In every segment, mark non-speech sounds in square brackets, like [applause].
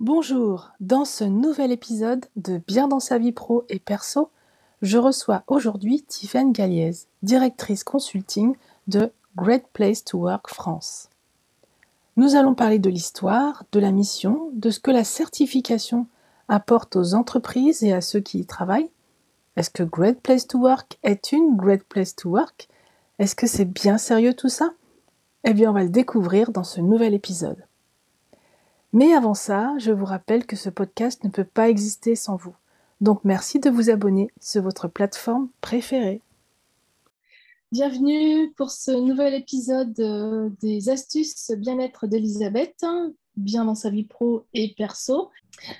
Bonjour, dans ce nouvel épisode de Bien dans sa vie pro et perso, je reçois aujourd'hui Tiffaine Galliez, directrice consulting de Great Place to Work France. Nous allons parler de l'histoire, de la mission, de ce que la certification apporte aux entreprises et à ceux qui y travaillent. Est-ce que Great Place to Work est une Great Place to Work? Est-ce que c'est bien sérieux tout ça? Eh bien, on va le découvrir dans ce nouvel épisode. Mais avant ça, je vous rappelle que ce podcast ne peut pas exister sans vous. Donc merci de vous abonner sur votre plateforme préférée. Bienvenue pour ce nouvel épisode euh, des astuces bien-être d'Elisabeth, bien dans sa vie pro et perso.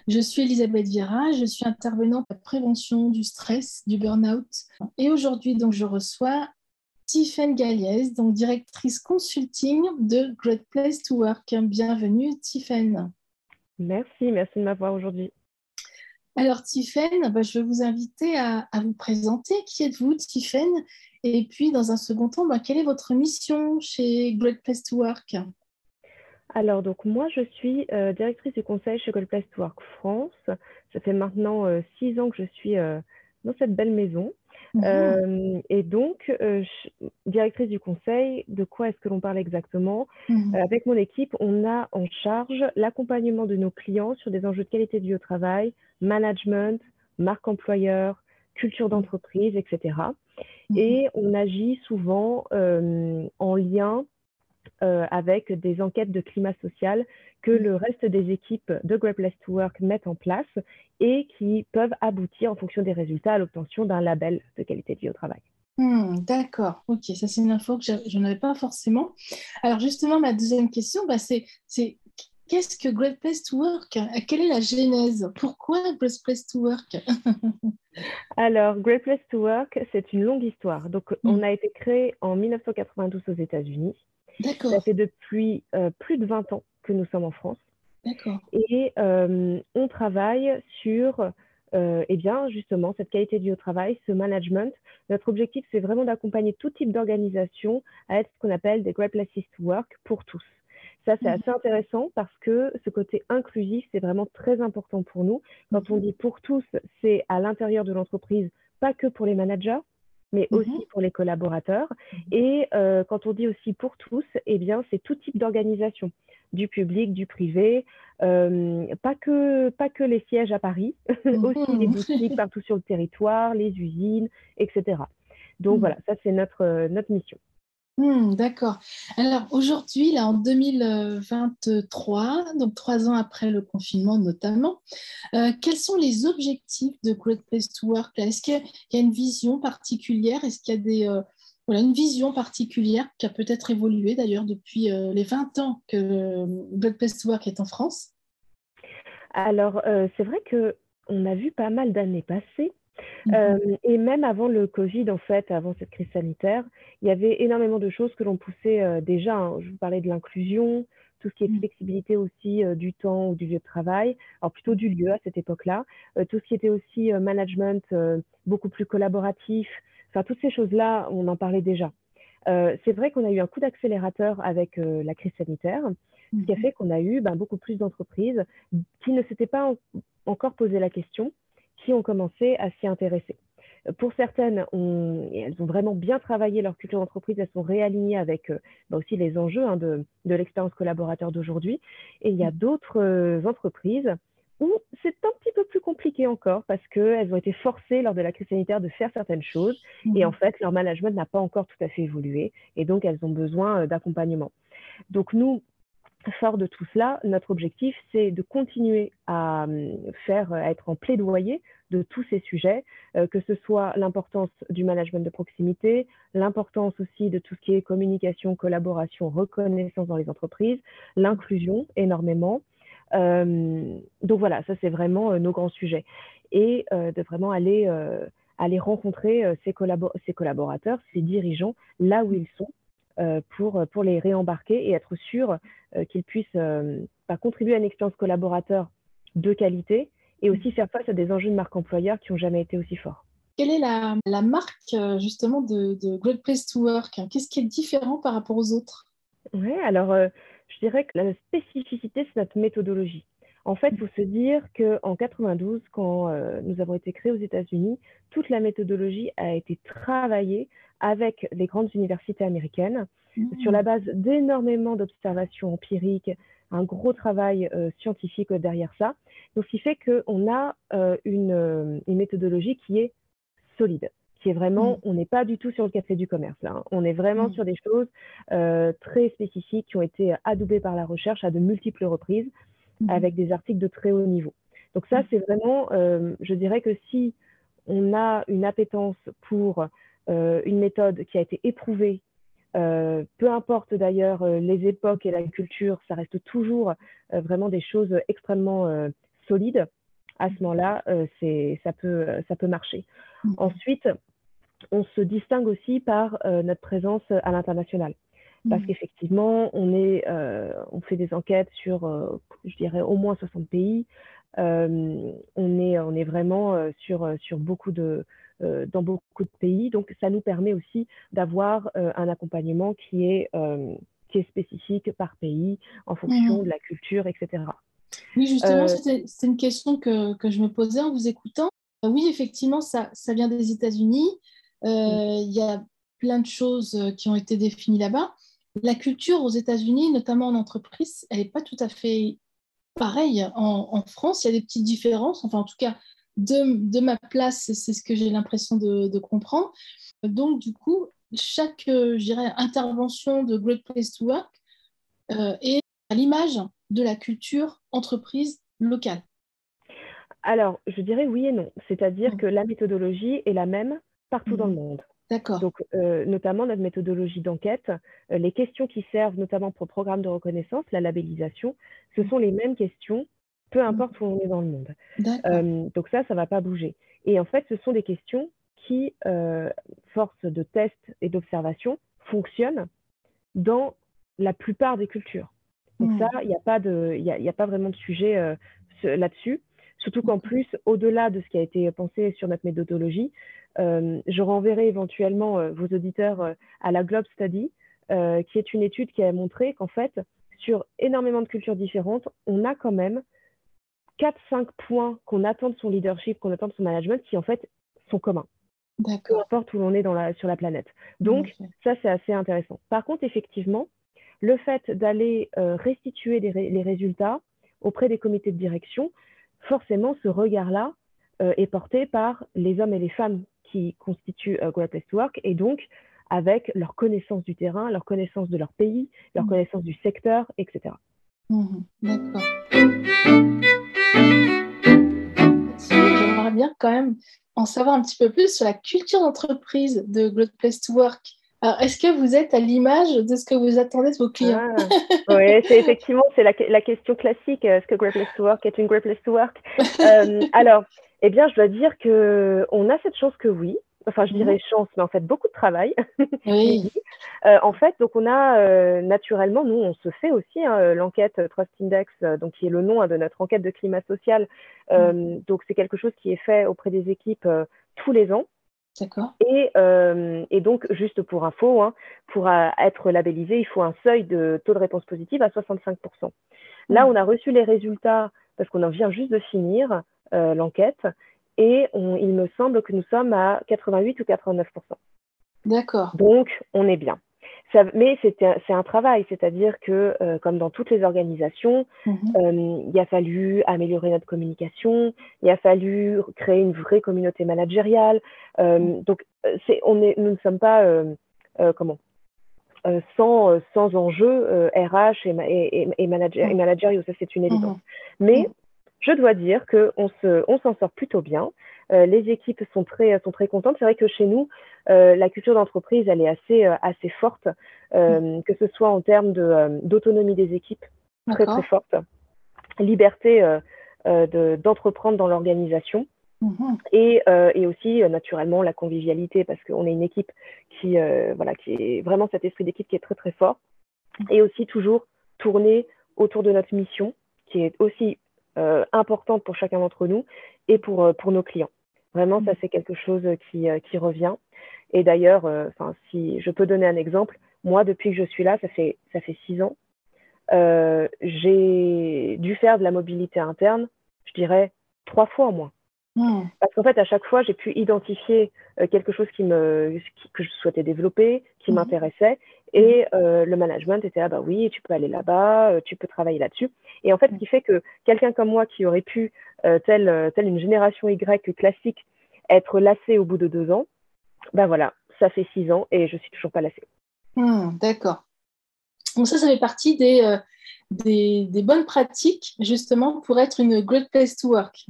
Je suis Elisabeth Viera, je suis intervenante à prévention du stress, du burn-out. Et aujourd'hui, donc, je reçois Tiffaine Galliez, donc directrice consulting de Great Place to Work. Bienvenue, Tiffaine. Merci, merci de m'avoir aujourd'hui. Alors, Tiffaine, bah, je vais vous inviter à, vous présenter. Qui êtes-vous, Tiffaine Et puis, dans un second temps, bah, quelle est votre mission chez Great Place to Work? Alors, donc moi, je suis euh, directrice du conseil chez Great Place to Work France. Ça fait maintenant euh, six ans que je suis euh, dans cette belle maison. Mhm. et donc, directrice du conseil, de quoi est-ce que l'on parle exactement? Mhm. Avec mon équipe, on a en charge l'accompagnement de nos clients sur des enjeux de qualité de vie au travail, management, marque employeur, culture d'entreprise, etc. Mhm. Et on agit souvent en lien avec des enquêtes de climat social que le reste des équipes de Great Place to Work mettent en place et qui peuvent aboutir en fonction des résultats à l'obtention d'un label de qualité de vie au travail. Hmm, d'accord, ok, ça c'est une info que je n'avais pas forcément. Alors justement, ma deuxième question, bah, c'est qu'est-ce que Great Place to Work? Quelle est la genèse? Pourquoi Great Place to Work? [laughs] Alors, Great Place to Work, c'est une longue histoire. Donc, hmm. on a été créé en 1992 aux États-Unis. Ça fait depuis euh, plus de 20 ans que nous sommes en France. Et euh, on travaille sur, euh, eh bien, justement, cette qualité au travail, ce management. Notre objectif, c'est vraiment d'accompagner tout type d'organisation à être ce qu'on appelle des Great Places to Work pour tous. Ça, c'est mhm. assez intéressant parce que ce côté inclusif, c'est vraiment très important pour nous. Quand on mhm. dit pour tous, c'est à l'intérieur de l'entreprise, pas que pour les managers, mais mhm. aussi pour les collaborateurs. Et euh, quand on dit aussi pour tous, eh bien, c'est tout type d'organisation du public, du privé, euh, pas, que, pas que les sièges à Paris, [laughs] aussi les boutiques partout sur le territoire, les usines, etc. Donc voilà, ça c'est notre, euh, notre mission. Hmm, d'accord. Alors aujourd'hui, là en 2023, donc trois ans après le confinement notamment, euh, quels sont les objectifs de Great Place to Work Est-ce qu'il y, a une vision particulière? Est-ce qu'il y a des, voilà, une vision particulière qui a peut-être évolué d'ailleurs depuis euh, les 20 ans que Blood Place Work est en France? Alors, euh, c'est vrai qu'on a vu pas mal d'années passer. Mhm. Euh, et même avant le Covid, en fait, avant cette crise sanitaire, il y avait énormément de choses que l'on poussait déjà. Hein. Je vous parlais de l'inclusion, tout ce qui est mhm. flexibilité aussi du temps ou du lieu de travail, alors plutôt du lieu à cette époque-là, tout ce qui était aussi management beaucoup plus collaboratif, Enfin, toutes ces choses-là, on en parlait déjà. Euh, c'est vrai qu'on a eu un coup d'accélérateur avec euh, la crise sanitaire, ce qui a mhm. fait qu'on a eu ben, beaucoup plus d'entreprises qui ne s'étaient pas encore posé la question, qui ont commencé à s'y intéresser. Pour certaines, elles ont vraiment bien travaillé leur culture d'entreprise, elles sont réalignées avec euh, ben, aussi les enjeux hein, de, de l'expérience collaborateur d'aujourd'hui. Et il y a mhm. d'autres entreprises où c'est un petit peu plus compliqué encore parce qu'elles ont été forcées lors de la crise sanitaire de faire certaines choses et en mhm. fait, leur management n'a pas encore tout à fait évolué et donc elles ont besoin euh, d'accompagnement. Donc nous, fort de tout cela, notre objectif, c'est de continuer à euh, faire, à être en plaidoyer de tous ces sujets, euh, que ce soit l'importance du management de proximité, l'importance aussi de tout ce qui est communication, collaboration, reconnaissance dans les entreprises, l'inclusion énormément, euh, donc voilà, ça c'est vraiment euh, nos grands sujets. Et euh, de vraiment aller, aller rencontrer ces, collaborateurs, ces dirigeants, là où ils sont, pour, pour les réembarquer et être sûr qu'ils puissent bah, contribuer à une expérience collaborateur de qualité et aussi faire face à des enjeux de marque employeur qui n'ont jamais été aussi forts. Quelle est la, la marque justement de, de, Great Place to Work? Qu'est-ce qui est différent par rapport aux autres? Oui, alors je dirais que la spécificité, c'est notre méthodologie. En fait, il faut se dire qu'en 92, quand nous avons été créés aux États-Unis, toute la méthodologie a été travaillée avec les grandes universités américaines sur la mmh. base d'énormément d'observations empiriques, un gros travail scientifique derrière ça. Donc, ce qui fait qu'on a une, méthodologie qui est solide qui est vraiment, mmh. on n'est pas du tout sur le café du commerce là. Hein. On est vraiment mmh. sur des choses très spécifiques qui ont été adoubées par la recherche à de multiples reprises avec des articles de très haut niveau. Donc ça, c'est vraiment, je dirais que si on a une appétence pour une méthode qui a été éprouvée euh, peu importe d'ailleurs euh, les époques et la culture, ça reste toujours euh, vraiment des choses extrêmement solides. À ce moment-là, ça, peut, ça peut marcher. Ensuite, on se distingue aussi par notre présence à l'international. Parce mm-hmm. qu'effectivement, on, est, on fait des enquêtes sur, je dirais, au moins 60 pays. on, est, on est vraiment sur, sur beaucoup de, euh, dans beaucoup de pays. Donc, ça nous permet aussi d'avoir euh, un accompagnement qui est, euh, qui est spécifique par pays, en fonction mmh. de la culture, etc. Oui, justement, c'était une question que, que, je me posais en vous écoutant. Oui, effectivement, ça, ça vient des États-Unis. Mmh. Il y a plein de choses qui ont été définies là-bas. La culture aux États-Unis, notamment en entreprise, elle n'est pas tout à fait pareille en, en, France. Il y a des petites différences. Enfin, en tout cas, de, ma place, c'est ce que j'ai l'impression de, comprendre. Donc, du coup, chaque, euh, intervention de Great Place to Work euh, est à l'image de la culture entreprise locale. Alors, je dirais oui et non. C'est-à-dire mmh. que la méthodologie est la même partout dans le mmh. monde. D'accord. Donc, euh, notamment notre méthodologie d'enquête, les questions qui servent notamment pour le programme de reconnaissance, la labellisation, ce mmh. sont les mêmes questions peu mmh. importe où on est dans le monde. Euh, donc ça, ça ne va pas bouger. Et en fait, ce sont des questions qui, euh, force de tests et d'observation, fonctionnent dans la plupart des cultures. Donc mmh. ça, il n'y a, pas de, a pas vraiment de sujet euh, là-dessus. Surtout qu'en plus, au-delà de ce qui a été pensé sur notre méthodologie, je renverrai éventuellement vos auditeurs à la Globe Study, qui est une étude qui a montré qu'en fait, sur énormément de cultures différentes, on a quand même 4-5 points qu'on attend de son leadership, qu'on attend de son management, qui en fait sont communs. Peu importe où l'on est dans la, sur la planète. Donc, ça, c'est assez intéressant. Par contre, effectivement, le fait d'aller euh, restituer les résultats auprès des comités de direction, forcément, ce regard-là euh, est porté par les hommes et les femmes qui constituent euh, Great Place to Work, et donc avec leur connaissance du terrain, leur connaissance de leur pays, leur mmh. connaissance du secteur, etc. Mmh. D'accord. J'aimerais bien quand même en savoir un petit peu plus sur la culture d'entreprise de Great Place to Work. Alors, est-ce que vous êtes à l'image de ce que vous attendez de vos clients? Ah, Oui, c'est effectivement c'est la, la, question classique. Est-ce que Great Place to Work est une Great Place to Work? Euh, [laughs] Alors, eh bien, je dois dire que on a cette chance que oui enfin je mhm. dirais chance, mais en fait beaucoup de travail. [laughs] Oui. euh, en fait, donc on a euh, naturellement, nous on se fait aussi hein, l'enquête Trust Index, euh, donc qui est le nom hein, de notre enquête de climat social. Euh, mhm. Donc c'est quelque chose qui est fait auprès des équipes tous les ans. D'accord. Et, et, donc, juste pour info, hein, pour être labellisé, il faut un seuil de taux de réponse positive à 65%. Là, mhm. on a reçu les résultats parce qu'on en vient juste de finir l'enquête et il me semble que nous sommes à 88 ou 89% D'accord. Donc, on est bien. Ça, mais c'est un travail, c'est-à-dire que, euh, comme dans toutes les organisations, mhm. euh, il a fallu améliorer notre communication, il a fallu créer une vraie communauté managériale. Euh, mhm. Donc, on est, nous ne sommes pas, comment, sans, sans enjeux RH et, et, et, manager, et managériaux, ça c'est une évidence. Mhm. Mais je dois dire qu'on on s'en sort plutôt bien. Euh, les équipes sont très, sont très contentes. C'est vrai que chez nous, euh, la culture d'entreprise, elle est assez, euh, assez forte, mm. que ce soit en termes d'autonomie des équipes, très très forte, liberté d'entreprendre dans l'organisation. Mm-hmm. Et, et, aussi naturellement la convivialité parce qu'on est une équipe qui voilà qui est vraiment cet esprit d'équipe qui est très très fort mm. et aussi toujours tourner autour de notre mission qui est aussi euh, importante pour chacun d'entre nous et pour, euh, pour nos clients. Vraiment, ça, mm. c'est quelque chose qui, euh, qui revient. Et d'ailleurs, enfin, si je peux donner un exemple, moi, depuis que je suis là, ça fait, ça fait six ans, j'ai j'ai dû faire de la mobilité interne, je dirais trois fois au moins. Hmm. Parce qu'en fait, à chaque fois, j'ai pu identifier euh, quelque chose qui me, que je souhaitais développer, qui hmm. m'intéressait. Et hmm. euh, le management était là, bah oui, tu peux aller là-bas, euh, tu peux travailler là-dessus. Et en fait, ce qui fait que quelqu'un comme moi qui aurait pu, telle, telle une génération Y classique, être lassé au bout de deux ans, ben voilà, ça fait six ans et je suis toujours pas lassée. D'accord. Donc ça, ça fait partie des, des, des, bonnes pratiques justement pour être une great place to work.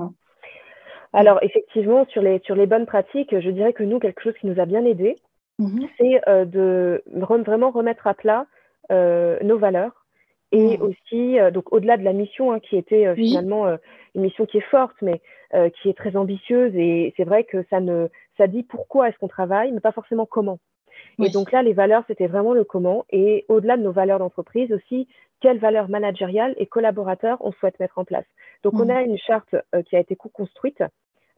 Alors, effectivement, sur les, sur les bonnes pratiques, je dirais que nous, quelque chose qui nous a bien aidé, mhm. c'est euh, de vraiment remettre à plat euh, nos valeurs et mhm. aussi, euh, donc au-delà de la mission hein, qui était finalement une mission qui est forte, mais qui est très ambitieuse, et c'est vrai que ça, ne, ça dit pourquoi est-ce qu'on travaille, mais pas forcément comment. Et donc là, les valeurs, c'était vraiment le comment. Et au-delà de nos valeurs d'entreprise aussi, quelles valeurs managériales et collaborateurs on souhaite mettre en place. Donc, on mhm. a une charte qui a été co-construite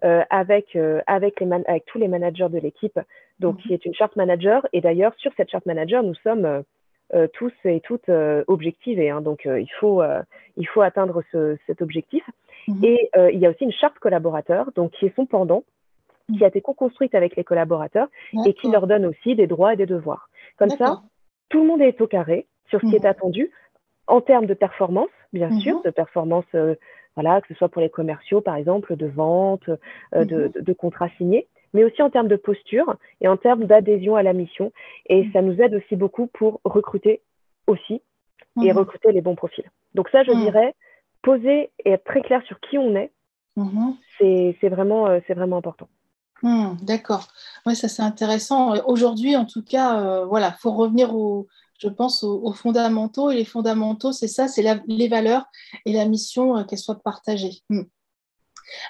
euh, avec, euh, avec, les avec tous les managers de l'équipe, donc qui mhm. est une charte manager. Et d'ailleurs, sur cette charte manager, nous sommes euh, tous et toutes objectivés. Hein, donc, il, faut, il faut atteindre ce, cet objectif. Mhm. Et il y a aussi une charte collaborateur, donc qui est son pendant, qui a été co-construite avec les collaborateurs et qui leur donne aussi des droits et des devoirs. Comme ça, tout le monde est au carré sur ce qui est mhm. attendu en termes de performance, bien sûr, de performance voilà, que ce soit pour les commerciaux, par exemple, de vente, euh, de, mhm. de, contrats signés, mais aussi en termes de posture et en termes d'adhésion à la mission. Et mhm. ça nous aide aussi beaucoup pour recruter aussi et mhm. recruter les bons profils. Donc ça, je dirais, poser et être très clair sur qui on est, c'est vraiment, euh, vraiment important. D'accord. Oui, ça c'est intéressant. Aujourd'hui, en tout cas, euh, voilà, faut revenir au, je pense, aux, fondamentaux. Et les fondamentaux, c'est ça, c'est les valeurs et la mission, euh, qu'elles soient partagées. Hmm.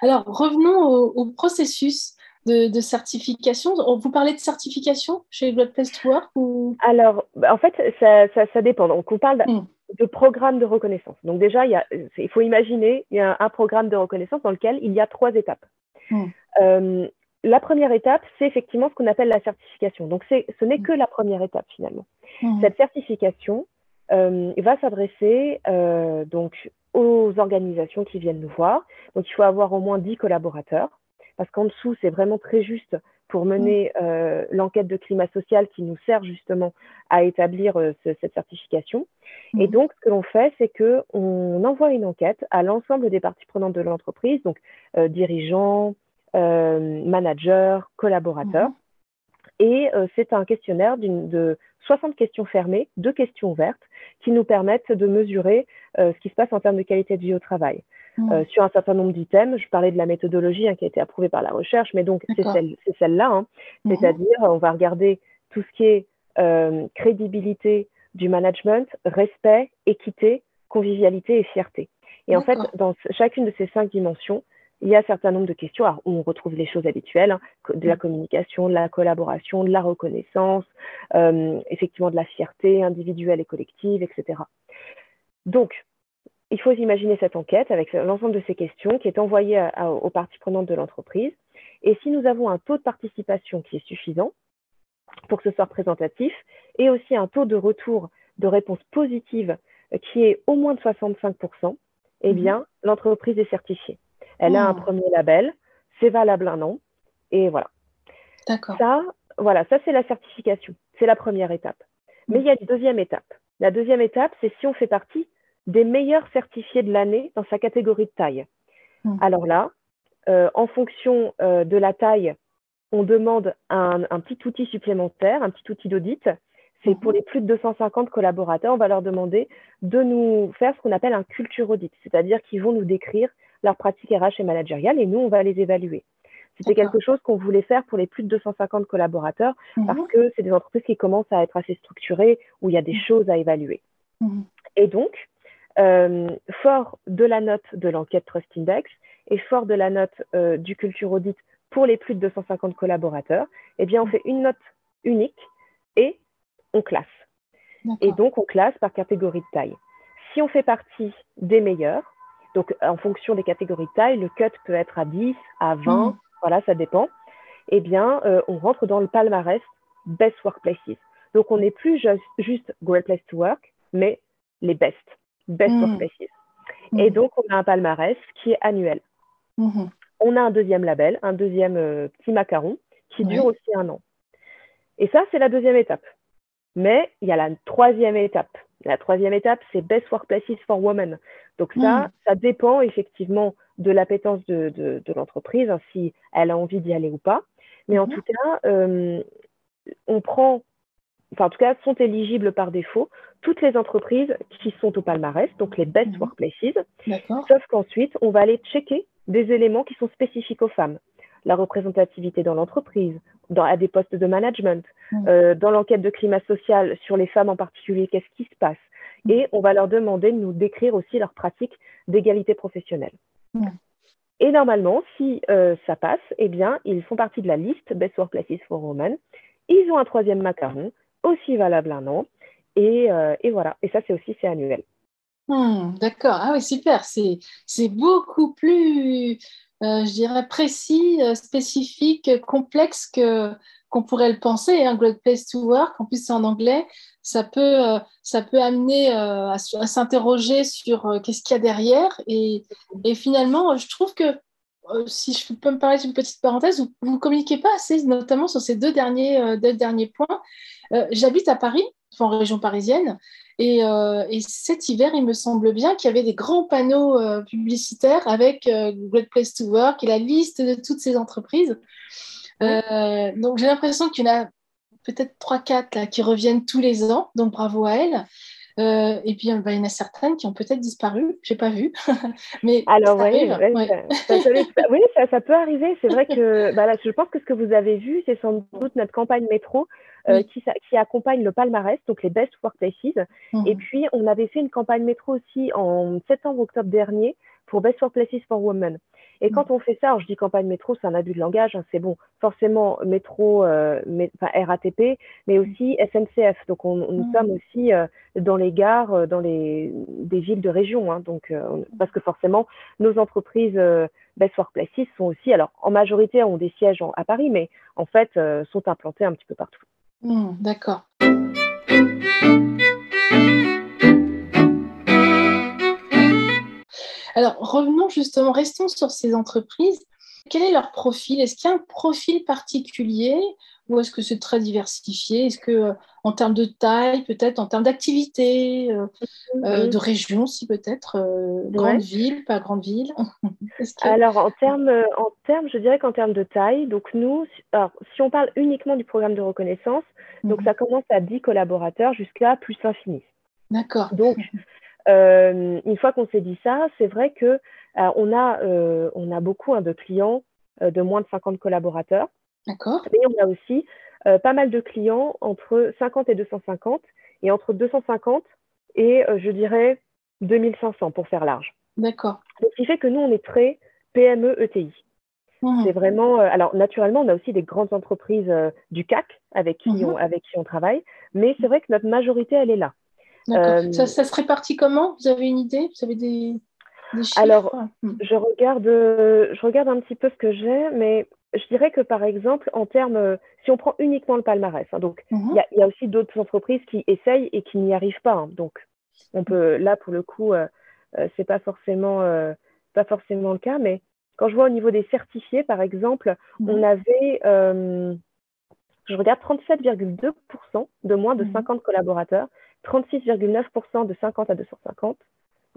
Alors, revenons au, processus de, certification. Vous parlez de certification chez Blood Place to Work ou... Alors, bah, en fait, ça, dépend. Donc, on parle hmm. de programme de reconnaissance. Donc, déjà, il, il faut imaginer il y a un, programme de reconnaissance dans lequel il y a trois étapes. Hmm. Euh, la première étape, c'est effectivement ce qu'on appelle la certification. Donc, ce n'est que la première étape finalement. Mmh. Cette certification euh, va s'adresser euh, donc aux organisations qui viennent nous voir. Donc, il faut avoir au moins 10 collaborateurs parce qu'en dessous, c'est vraiment très juste pour mener mmh. euh, l'enquête de climat social qui nous sert justement à établir cette certification. Et mmh. donc, ce que l'on fait, c'est qu'on envoie une enquête à l'ensemble des parties prenantes de l'entreprise, donc dirigeants, managers, collaborateurs. Mhm. Et euh, c'est un questionnaire de 60 questions fermées, deux questions ouvertes, qui nous permettent de mesurer euh, ce qui se passe en termes de qualité de vie au travail. Mhm. sur un certain nombre d'items, je parlais de la méthodologie hein, qui a été approuvée par la recherche, mais donc c'est celle-là. Hein. Mhm. C'est-à-dire, on va regarder tout ce qui est crédibilité du management, respect, équité, convivialité et fierté. Et en fait, dans chacune de ces cinq dimensions, il y a un certain nombre de questions où on retrouve les choses habituelles, hein, de la mm. communication, de la collaboration, de la reconnaissance, euh, effectivement de la fierté individuelle et collective, etc. Donc, il faut imaginer cette enquête avec l'ensemble de ces questions qui est envoyée aux parties prenantes de l'entreprise. Et si nous avons un taux de participation qui est suffisant pour que ce soit représentatif, et aussi un taux de retour de réponse positive qui est au moins de 65%, eh mm-hmm. bien, l'entreprise est certifiée. Elle a un hmm. premier label, c'est valable un an, et voilà. D'accord. Ça, voilà, ça c'est la certification. C'est la première étape. Mais il y a une deuxième étape. La deuxième étape, c'est si on fait partie des meilleurs certifiés de l'année dans sa catégorie de taille. Hmm. Alors là, euh, en fonction euh, de la taille, on demande un, petit outil supplémentaire, un petit outil d'audit. C'est pour hmm. les plus de 250 collaborateurs, on va leur demander de nous faire ce qu'on appelle un culture audit, c'est-à-dire qu'ils vont nous décrire leur pratique RH et managériale et nous, on va les évaluer. C'était quelque chose qu'on voulait faire pour les plus de 250 collaborateurs mhm. parce que c'est des entreprises qui commencent à être assez structurées, où il y a des mhm. choses à évaluer. Mhm. Et donc, euh, fort de la note de l'enquête Trust Index et fort de la note euh, du Culture Audit pour les plus de 250 collaborateurs, eh bien, on fait une note unique et on classe. Et donc, on classe par catégorie de taille. Si on fait partie des meilleurs, donc, en fonction des catégories de taille, le cut peut être à 10, à 20, mm. voilà, ça dépend. Eh bien, euh, on rentre dans le palmarès Best Workplaces. Donc, on n'est plus juste, Great Place to Work, mais les best, Best mm. Workplaces. Et donc, on a un palmarès qui est annuel. On a un deuxième label, un deuxième euh, petit macaron qui dure aussi un an. Et ça, c'est la deuxième étape. Mais il y a la troisième étape. La troisième étape, c'est Best Workplaces for Women. Donc ça, Mhm. ça dépend effectivement de l'appétence de, de, de l'entreprise, hein, si elle a envie d'y aller ou pas. Mais en Mhm. tout cas, euh, on prend, enfin en tout cas, sont éligibles par défaut toutes les entreprises qui sont au palmarès, donc les Best Mhm. Workplaces. Sauf qu'ensuite, on va aller checker des éléments qui sont spécifiques aux femmes. La représentativité dans l'entreprise, dans, à des postes de management, Mm. euh, dans l'enquête de climat social sur les femmes en particulier, qu'est-ce qui se passe? Mm. Et on va leur demander de nous décrire aussi leurs pratiques d'égalité professionnelle. Mm. Et normalement, si euh, ça passe, eh bien, ils font partie de la liste Best Workplaces for Women. Ils ont un troisième macaron, aussi valable un an. Et, euh, et voilà. Et ça, c'est aussi, c'est annuel. Hmm, d'accord. Ah oui, super. C'est, beaucoup plus, euh, je précis, euh, spécifique, complexe que, qu'on pourrait le penser. Un Great Place to Work, en plus c'est en anglais, ça peut, euh, amener à, s'interroger sur qu'est-ce qu'il y a derrière. Et, finalement, je trouve que, si je peux me permettre une petite parenthèse, vous ne communiquez pas assez, notamment sur ces deux derniers, deux derniers points. J'habite à Paris, en région parisienne. Et, euh, et, cet hiver, il me semble bien qu'il y avait des grands panneaux euh, publicitaires avec euh, Great Place to Work et la liste de toutes ces entreprises. Euh, donc j'ai l'impression qu'il y en a peut-être 3-4 qui reviennent tous les ans, donc bravo à elles. Euh, et puis bah, il y en a certaines qui ont peut-être disparu, je n'ai pas vu. [laughs] Mais Alors oui, arrive, ouais, ouais. ça, oui ça, ça, peut arriver. C'est vrai que [laughs] bah, là, je pense que ce que vous avez vu, c'est sans doute notre campagne métro euh, Oui. qui, qui, accompagne le palmarès, donc les Best Workplaces. Et puis, on avait fait une campagne métro aussi en septembre-octobre dernier pour Best Workplaces for Women. Et quand on fait ça, alors je dis campagne métro, c'est un abus de langage, hein, c'est bon, forcément métro, euh, enfin, RATP, mais aussi SNCF. Donc on, nous Mhm. sommes aussi euh, dans les gares, euh, dans les des villes de région, hein, donc euh, on- parce que forcément nos entreprises euh, Best Workplaces sont aussi, alors en majorité ont des sièges en- à Paris, mais en fait euh, sont implantés un petit peu partout. D'accord. Alors, revenons justement, restons sur ces entreprises. Quel est leur profil? Est-ce qu'il y a un profil particulier ou est-ce que c'est très diversifié? Est-ce que, euh, en termes de taille, peut-être, en termes d'activité, euh, euh, de région, si peut-être, grande Ouais. ville, pas grande ville [laughs] que- Alors, en termes, en termes, je dirais qu'en termes de taille, donc nous, si- alors, si on parle uniquement du programme de reconnaissance, donc Mhm. ça commence à 10 collaborateurs jusqu'à plus l'infini. D'accord. Donc, euh, une fois qu'on s'est dit ça, c'est vrai que euh, on, a, euh, on a beaucoup hein, de clients de moins de 50 collaborateurs, D'accord. mais on a aussi pas mal de clients entre 50 et 250, et entre 250 et, je dirais, 2500 pour faire large. D'accord. Ce qui fait que nous, on est très PME ETI. Mhm. C'est vraiment. alors, naturellement, on a aussi des grandes entreprises du CAC avec qui, Mhm. on, avec qui on travaille, mais c'est vrai que notre majorité, elle est là. D'accord. Euh, Ça, ça se répartit comment? Vous avez une idée? Vous avez des, des chiffres? Alors, Hmm. Je regarde, je regarde un petit peu ce que j'ai, mais je dirais que par exemple, en termes, si on prend uniquement le palmarès, hein, donc il Mhm. y, a- il y a aussi d'autres entreprises qui essayent et qui n'y arrivent pas. hein. donc, on peut, là pour le coup, euh, euh, c'est pas forcément, euh, pas forcément le cas, mais quand je vois au niveau des certifiés, par exemple, Mhm. on avait, euh, je regarde 37,2% de moins de Mhm. 50 collaborateurs, 36,9% de 50 à 250,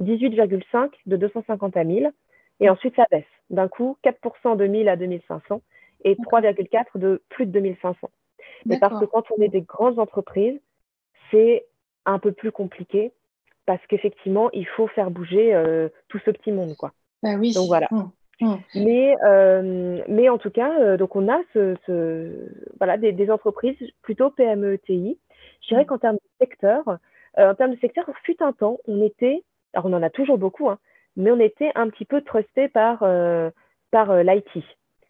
18,5 de 250 à 1000, et ensuite ça baisse. D'un coup, 4% de 1000 à 2500 et 3,4 de plus de 2500. Et parce que quand on est des grandes entreprises, c'est un peu plus compliqué parce qu'effectivement, il faut faire bouger euh, tout ce petit monde, quoi. Bah oui. Donc voilà. Hmm. Mais, euh, mais en tout cas, euh, donc on a ce, ce- voilà, des, des entreprises plutôt PME ETI. Je dirais qu'en termes de secteur, euh, en termes de secteur, fut un temps, on était, alors on en a toujours beaucoup, hein, mais on était un petit peu trusté par, euh, par euh, l'IT.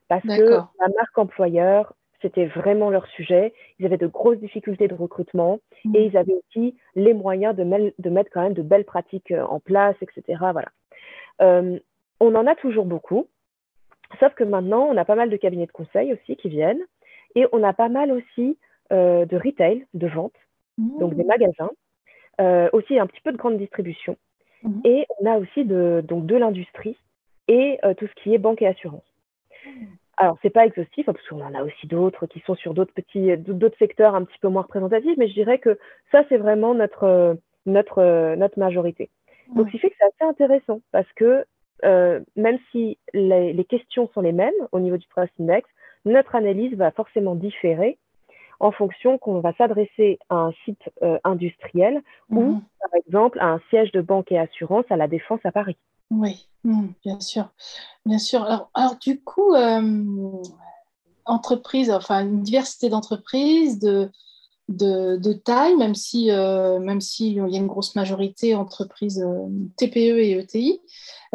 Parce que la marque employeur, c'était vraiment leur sujet. Ils avaient de grosses difficultés de recrutement Mm. et ils avaient aussi les moyens de, de mettre quand même de belles pratiques en place, etc. Voilà. On en a toujours beaucoup, sauf que maintenant, on a pas mal de cabinets de conseil aussi qui viennent et on a pas mal aussi euh, de retail, de vente, donc des Hmm. magasins, euh, aussi un petit peu de grande distribution. Mhm. Et on a aussi de, donc de l'industrie et tout ce qui est banque et assurance. Alors, c'est pas exhaustif, parce qu'on en a aussi d'autres qui sont sur d'autres petits, d'autres secteurs un petit peu moins représentatifs, mais je dirais que ça, c'est vraiment notre, notre, notre majorité. Donc, ce qui fait que c'est assez intéressant parce que euh, même si les, les, questions sont les mêmes au niveau du Trust Index, notre analyse va forcément différer en fonction qu'on va s'adresser à un site euh, industriel ou, mhm. par exemple, à un siège de banque et assurance à la Défense à Paris. Oui, mhm, bien sûr. Bien sûr. Alors, alors du coup, euh, entreprise, enfin, une diversité d'entreprises, de, de, taille, même si euh, même s'il y a une grosse majorité entreprises euh, TPE et ETI.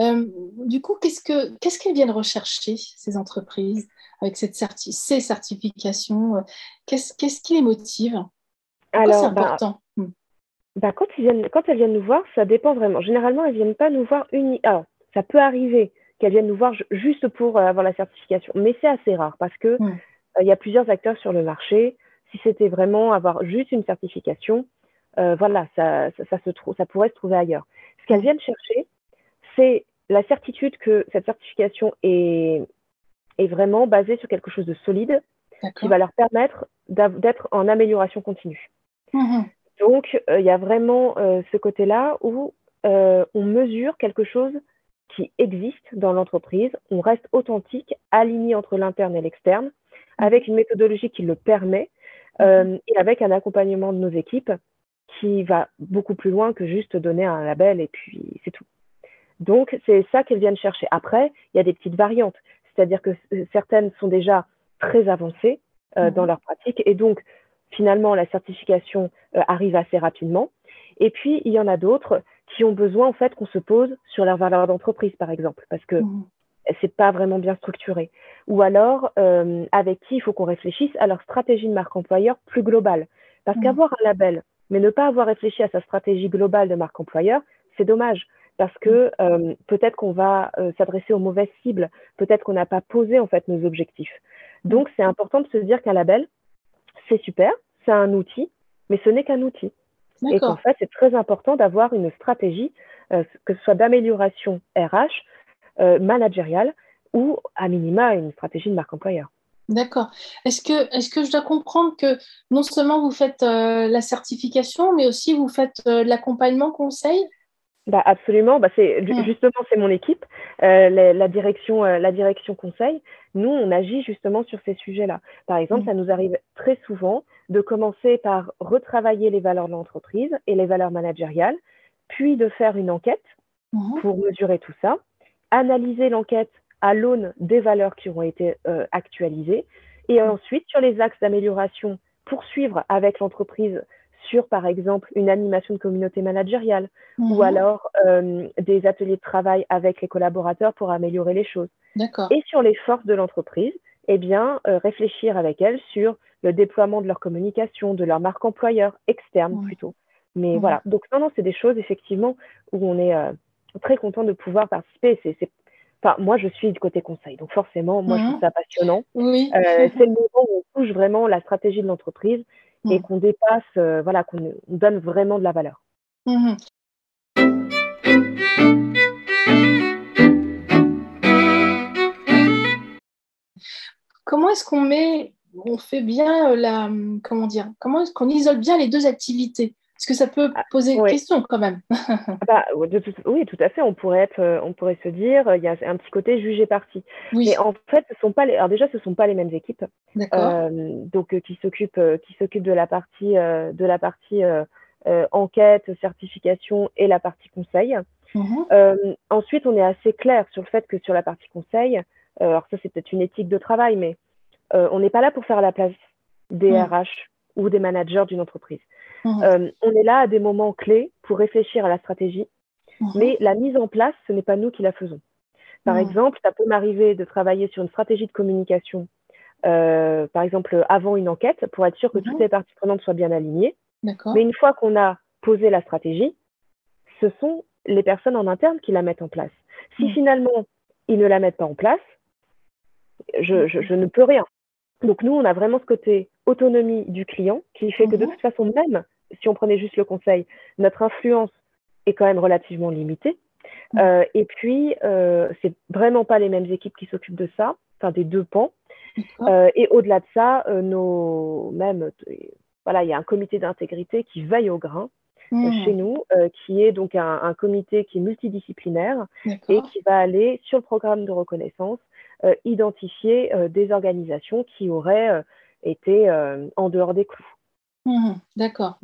Euh, du coup, qu'est-ce que qu'est-ce qu'elles viennent rechercher ces entreprises? Avec cette ces certifications Qu'est-ce qu'est-ce qui les motive? Alors, c'est bah, important? Hmm. Bah, quand, ils viennent, quand elles viennent nous voir, ça dépend vraiment. Généralement, elles viennent pas nous voir une. Alors, ça peut arriver qu'elles viennent nous voir juste pour avoir la certification, mais c'est assez rare parce que hmm. il y a plusieurs acteurs sur le marché si c'était vraiment avoir juste une certification, euh, voilà, ça, ça, se ça pourrait se trouver ailleurs. Ce qu'elles viennent chercher, c'est la certitude que cette certification est, est vraiment basée sur quelque chose de solide qui va leur permettre d'être en amélioration continue. Mmh Donc, euh, il y a vraiment euh, ce côté-là où on mesure quelque chose qui existe dans l'entreprise, on reste authentique, aligné entre l'interne et l'externe, avec une méthodologie qui le permet, euh, et avec un accompagnement de nos équipes qui va beaucoup plus loin que juste donner un label et puis c'est tout. Donc, c'est ça qu'elles viennent chercher. Après, il y a des petites variantes, c'est-à-dire que certaines sont déjà très avancées euh, dans mhm. leur pratique et donc, finalement, la certification euh, arrive assez rapidement. Et puis, il y en a d'autres qui ont besoin, en fait, qu'on se pose sur leur valeur d'entreprise, par exemple, parce que mhm c'est pas vraiment bien structuré. Ou alors, euh, avec qui il faut qu'on réfléchisse à leur stratégie de marque employeur plus globale. Parce mmh. qu'avoir un label, mais ne pas avoir réfléchi à sa stratégie globale de marque employeur, c'est dommage. Parce que euh, peut-être qu'on va euh, s'adresser aux mauvaises cibles, peut-être qu'on n'a pas posé en fait nos objectifs. Donc, c'est important de se dire qu'un label, c'est super, c'est un outil, mais ce n'est qu'un outil. Et qu'en fait, c'est très important d'avoir une stratégie, que ce soit d'amélioration RH, euh, managériale ou à minima une stratégie de marque employeur. D'accord. Est-ce que, est que je dois comprendre que non seulement vous faites euh, la certification, mais aussi vous faites euh, l'accompagnement conseil? Bah, absolument, bah, c'est hmm. justement c'est mon équipe, la, direction, la direction conseil. Nous, on agit justement sur ces sujets-là. Par exemple, hmm. ça nous arrive très souvent de commencer par retravailler les valeurs de l'entreprise et les valeurs managériales, puis de faire une enquête hmm. pour mesurer tout ça, analyser l'enquête à l'aune des valeurs qui ont été euh, actualisées et ensuite sur les axes d'amélioration poursuivre avec l'entreprise sur par exemple une animation de communauté managériale ou mhm. alors euh, des ateliers de travail avec les collaborateurs pour améliorer les choses. Et sur les forces de l'entreprise, eh bien euh, réfléchir avec elles sur le déploiement de leur communication, de leur marque employeur externe plutôt. Mais voilà, donc non, non, c'est des choses effectivement où on est très content de pouvoir participer. C'est, Enfin, moi, je suis du côté conseil, donc forcément, moi, je trouve mhm. ça passionnant. Oui. Euh, [laughs] c'est le moment où on touche vraiment la stratégie de l'entreprise et mhm. qu'on dépasse, euh, voilà, qu'on donne vraiment de la valeur. Mhm. Comment est-ce qu'on met, on fait bien euh, la, comment dire, comment est-ce qu'on isole bien les deux activités? Est-ce que ça peut ah, poser une question quand même? [laughs] Ah bah, oui, tout à fait. On pourrait, être, euh, on pourrait se dire, il y a un petit côté jugé parti. Mais en fait, ce sont pas les, alors déjà, ce ne sont pas les mêmes équipes. Euh, donc, euh, qui s'occupent, de la partie, de la partie enquête, certification et la partie conseil. Mhm. ensuite, on est assez clair sur le fait que sur la partie conseil, alors ça, c'est peut-être une éthique de travail, mais on n'est pas là pour faire la place des RH mhm. ou des managers d'une entreprise. Mhm. Euh, on est là à des moments clés pour réfléchir à la stratégie, mhm. mais la mise en place, ce n'est pas nous qui la faisons. Par mhm. exemple, ça peut m'arriver de travailler sur une stratégie de communication, euh, par exemple avant une enquête, pour être sûr que toutes les parties prenantes soient bien alignées. Mais une fois qu'on a posé la stratégie, ce sont les personnes en interne qui la mettent en place. Si finalement ils ne la mettent pas en place, je ne peux rien. Donc nous, on a vraiment ce côté autonomie du client qui fait que de toute façon, même si on prenait juste le conseil, notre influence est quand même relativement limité. Euh, et puis, euh, c'est vraiment pas les mêmes équipes qui s'occupent de ça, enfin des deux pans. Euh, et au-delà de ça, euh, nos même voilà, il y a un comité d'intégrité qui veille au grain mmh. chez nous, qui est donc un, un, comité qui est multidisciplinaire et qui va aller sur le programme de reconnaissance identifier des organisations qui auraient été en dehors des clous. D'accord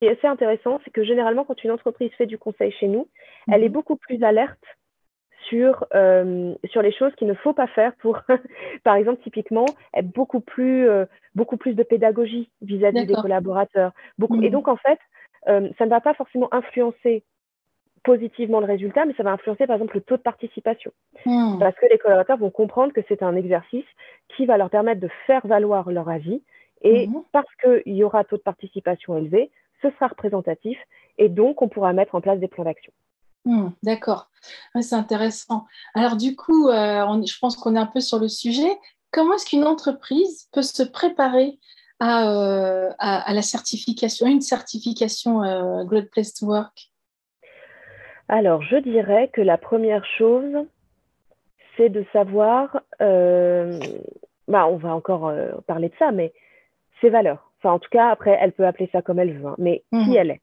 qui est assez intéressant, c'est que généralement, quand une entreprise fait du conseil chez nous, elle est mhm. beaucoup plus alerte sur, euh, sur les choses qu'il ne faut pas faire pour, [laughs] par exemple, typiquement, être beaucoup plus, euh, beaucoup plus de pédagogie vis-à-vis des collaborateurs. Beaucoup, Et mhm. donc, en fait, euh, ça ne va pas forcément influencer positivement le résultat, mais ça va influencer, par exemple, le taux de participation. Mhm. Parce que les collaborateurs vont comprendre que c'est un exercice qui va leur permettre de faire valoir leur avis. Et parce qu'il y aura taux de participation élevé, ce sera représentatif et donc on pourra mettre en place des plans d'action. Hmm, d'accord, c'est intéressant. Alors du coup, euh, je pense qu'on est un peu sur le sujet. Comment est-ce qu'une entreprise peut se préparer à, euh, la certification, une certification euh, Great Place to Work? Alors, je dirais que la première chose, c'est de savoir, bah, on va encore parler de ça, mais ses valeurs. Enfin, en tout cas, après, elle peut appeler ça comme elle veut, hein. mais qui mhm. elle est,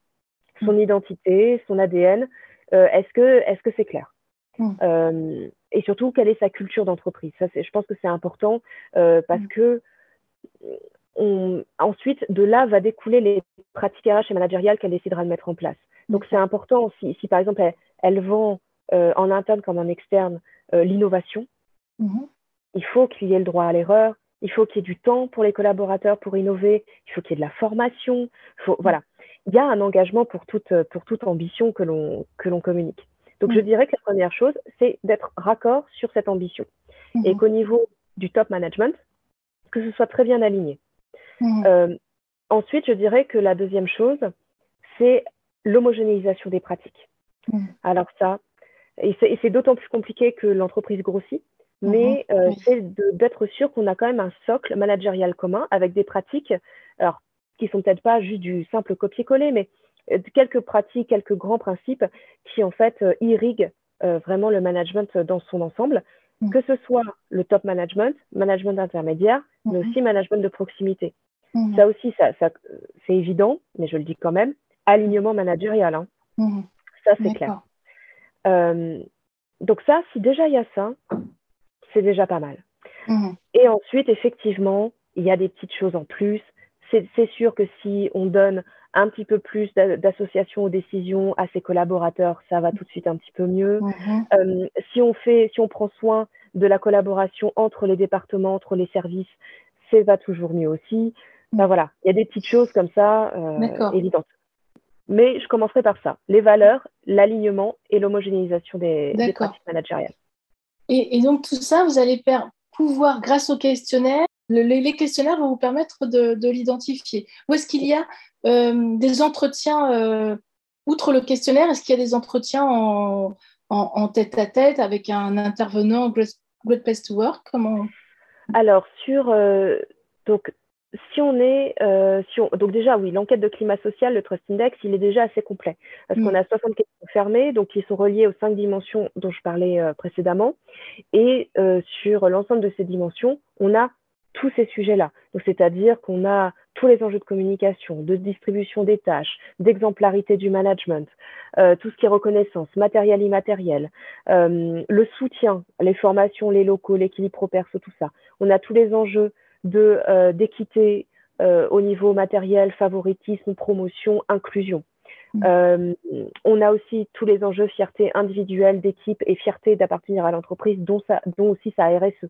son mhm. identité, son ADN, euh, est-ce que c'est clair? Mhm. euh, Et surtout, quelle est sa culture d'entreprise? Ça, je pense que c'est important euh, parce que on, ensuite, de là va découler les pratiques RH et managériales qu'elle décidera de mettre en place. Donc, c'est important si, si, par exemple, elle, elle vend en interne comme en externe l'innovation, il faut qu'il y ait le droit à l'erreur, il faut qu'il y ait du temps pour les collaborateurs pour innover, il faut qu'il y ait de la formation. voilà, il y a un engagement pour toute, pour toute ambition que l'on, que l'on communique. Donc, je mm. dirais que la première chose, c'est d'être raccord sur cette ambition et mm-hmm. qu'au niveau du top management, que ce soit très bien aligné. Mm. Euh, ensuite, je dirais que la deuxième chose, c'est l'homogénéisation des pratiques. Mm. Alors ça, et c'est d'autant plus compliqué que l'entreprise grossit, mais mhm. euh, c'est d'être sûr qu'on a quand même un socle managérial commun avec des pratiques, alors qui sont peut-être pas juste du simple copier-coller, mais euh, quelques pratiques, quelques grands principes qui en fait euh, irriguent vraiment le management dans son ensemble, mhm. que ce soit le top management, management intermédiaire, mais mhm. aussi management de proximité. Ça aussi, ça, ça c'est évident, mais je le dis quand même, alignement managérial. Hein. Ça, c'est clair. donc ça, si déjà il y a ça, c'est déjà pas mal. Mhm. Et ensuite, effectivement, il y a des petites choses en plus. C'est sûr que si on donne un petit peu plus d'associations aux décisions à ses collaborateurs, ça va tout de suite un petit peu mieux. Mhm. Euh, si on fait, si on prend soin de la collaboration entre les départements, entre les services, ça va toujours mieux aussi. Ben voilà, il y a des petites choses comme ça euh, évidentes. Mais je commencerai par ça les valeurs, l'alignement et l'homogénéisation des, des pratiques managériales. Et, donc tout ça, vous allez pouvoir, grâce au questionnaire, les questionnaires vont vous permettre de, l'identifier. Où est-ce qu'il y a euh, des entretiens, euh, outre le questionnaire, est-ce qu'il y a des entretiens en, tête à tête avec un intervenant Great, Place to Work? Comment... Alors, sur, euh, donc, si on est, euh, si on, donc déjà oui, l'enquête de climat social, le Trust Index, il est déjà assez complet parce qu'on mm. a 60 questions fermées, donc qui sont reliées aux cinq dimensions dont je parlais euh, précédemment, et euh, sur l'ensemble de ces dimensions, on a tous ces sujets-là. Donc c'est-à-dire qu'on a tous les enjeux de communication, de distribution des tâches, d'exemplarité du management, tout ce qui est reconnaissance, matériel immatériel, le soutien, les formations, les locaux, l'équilibre pro-perso, tout ça. On a tous les enjeux d'équité euh, au niveau matériel, favoritisme, promotion, inclusion. Mm. Euh, on a aussi tous les enjeux fierté individuelle d'équipe et fierté d'appartenir à l'entreprise, dont, dont aussi sa RSE.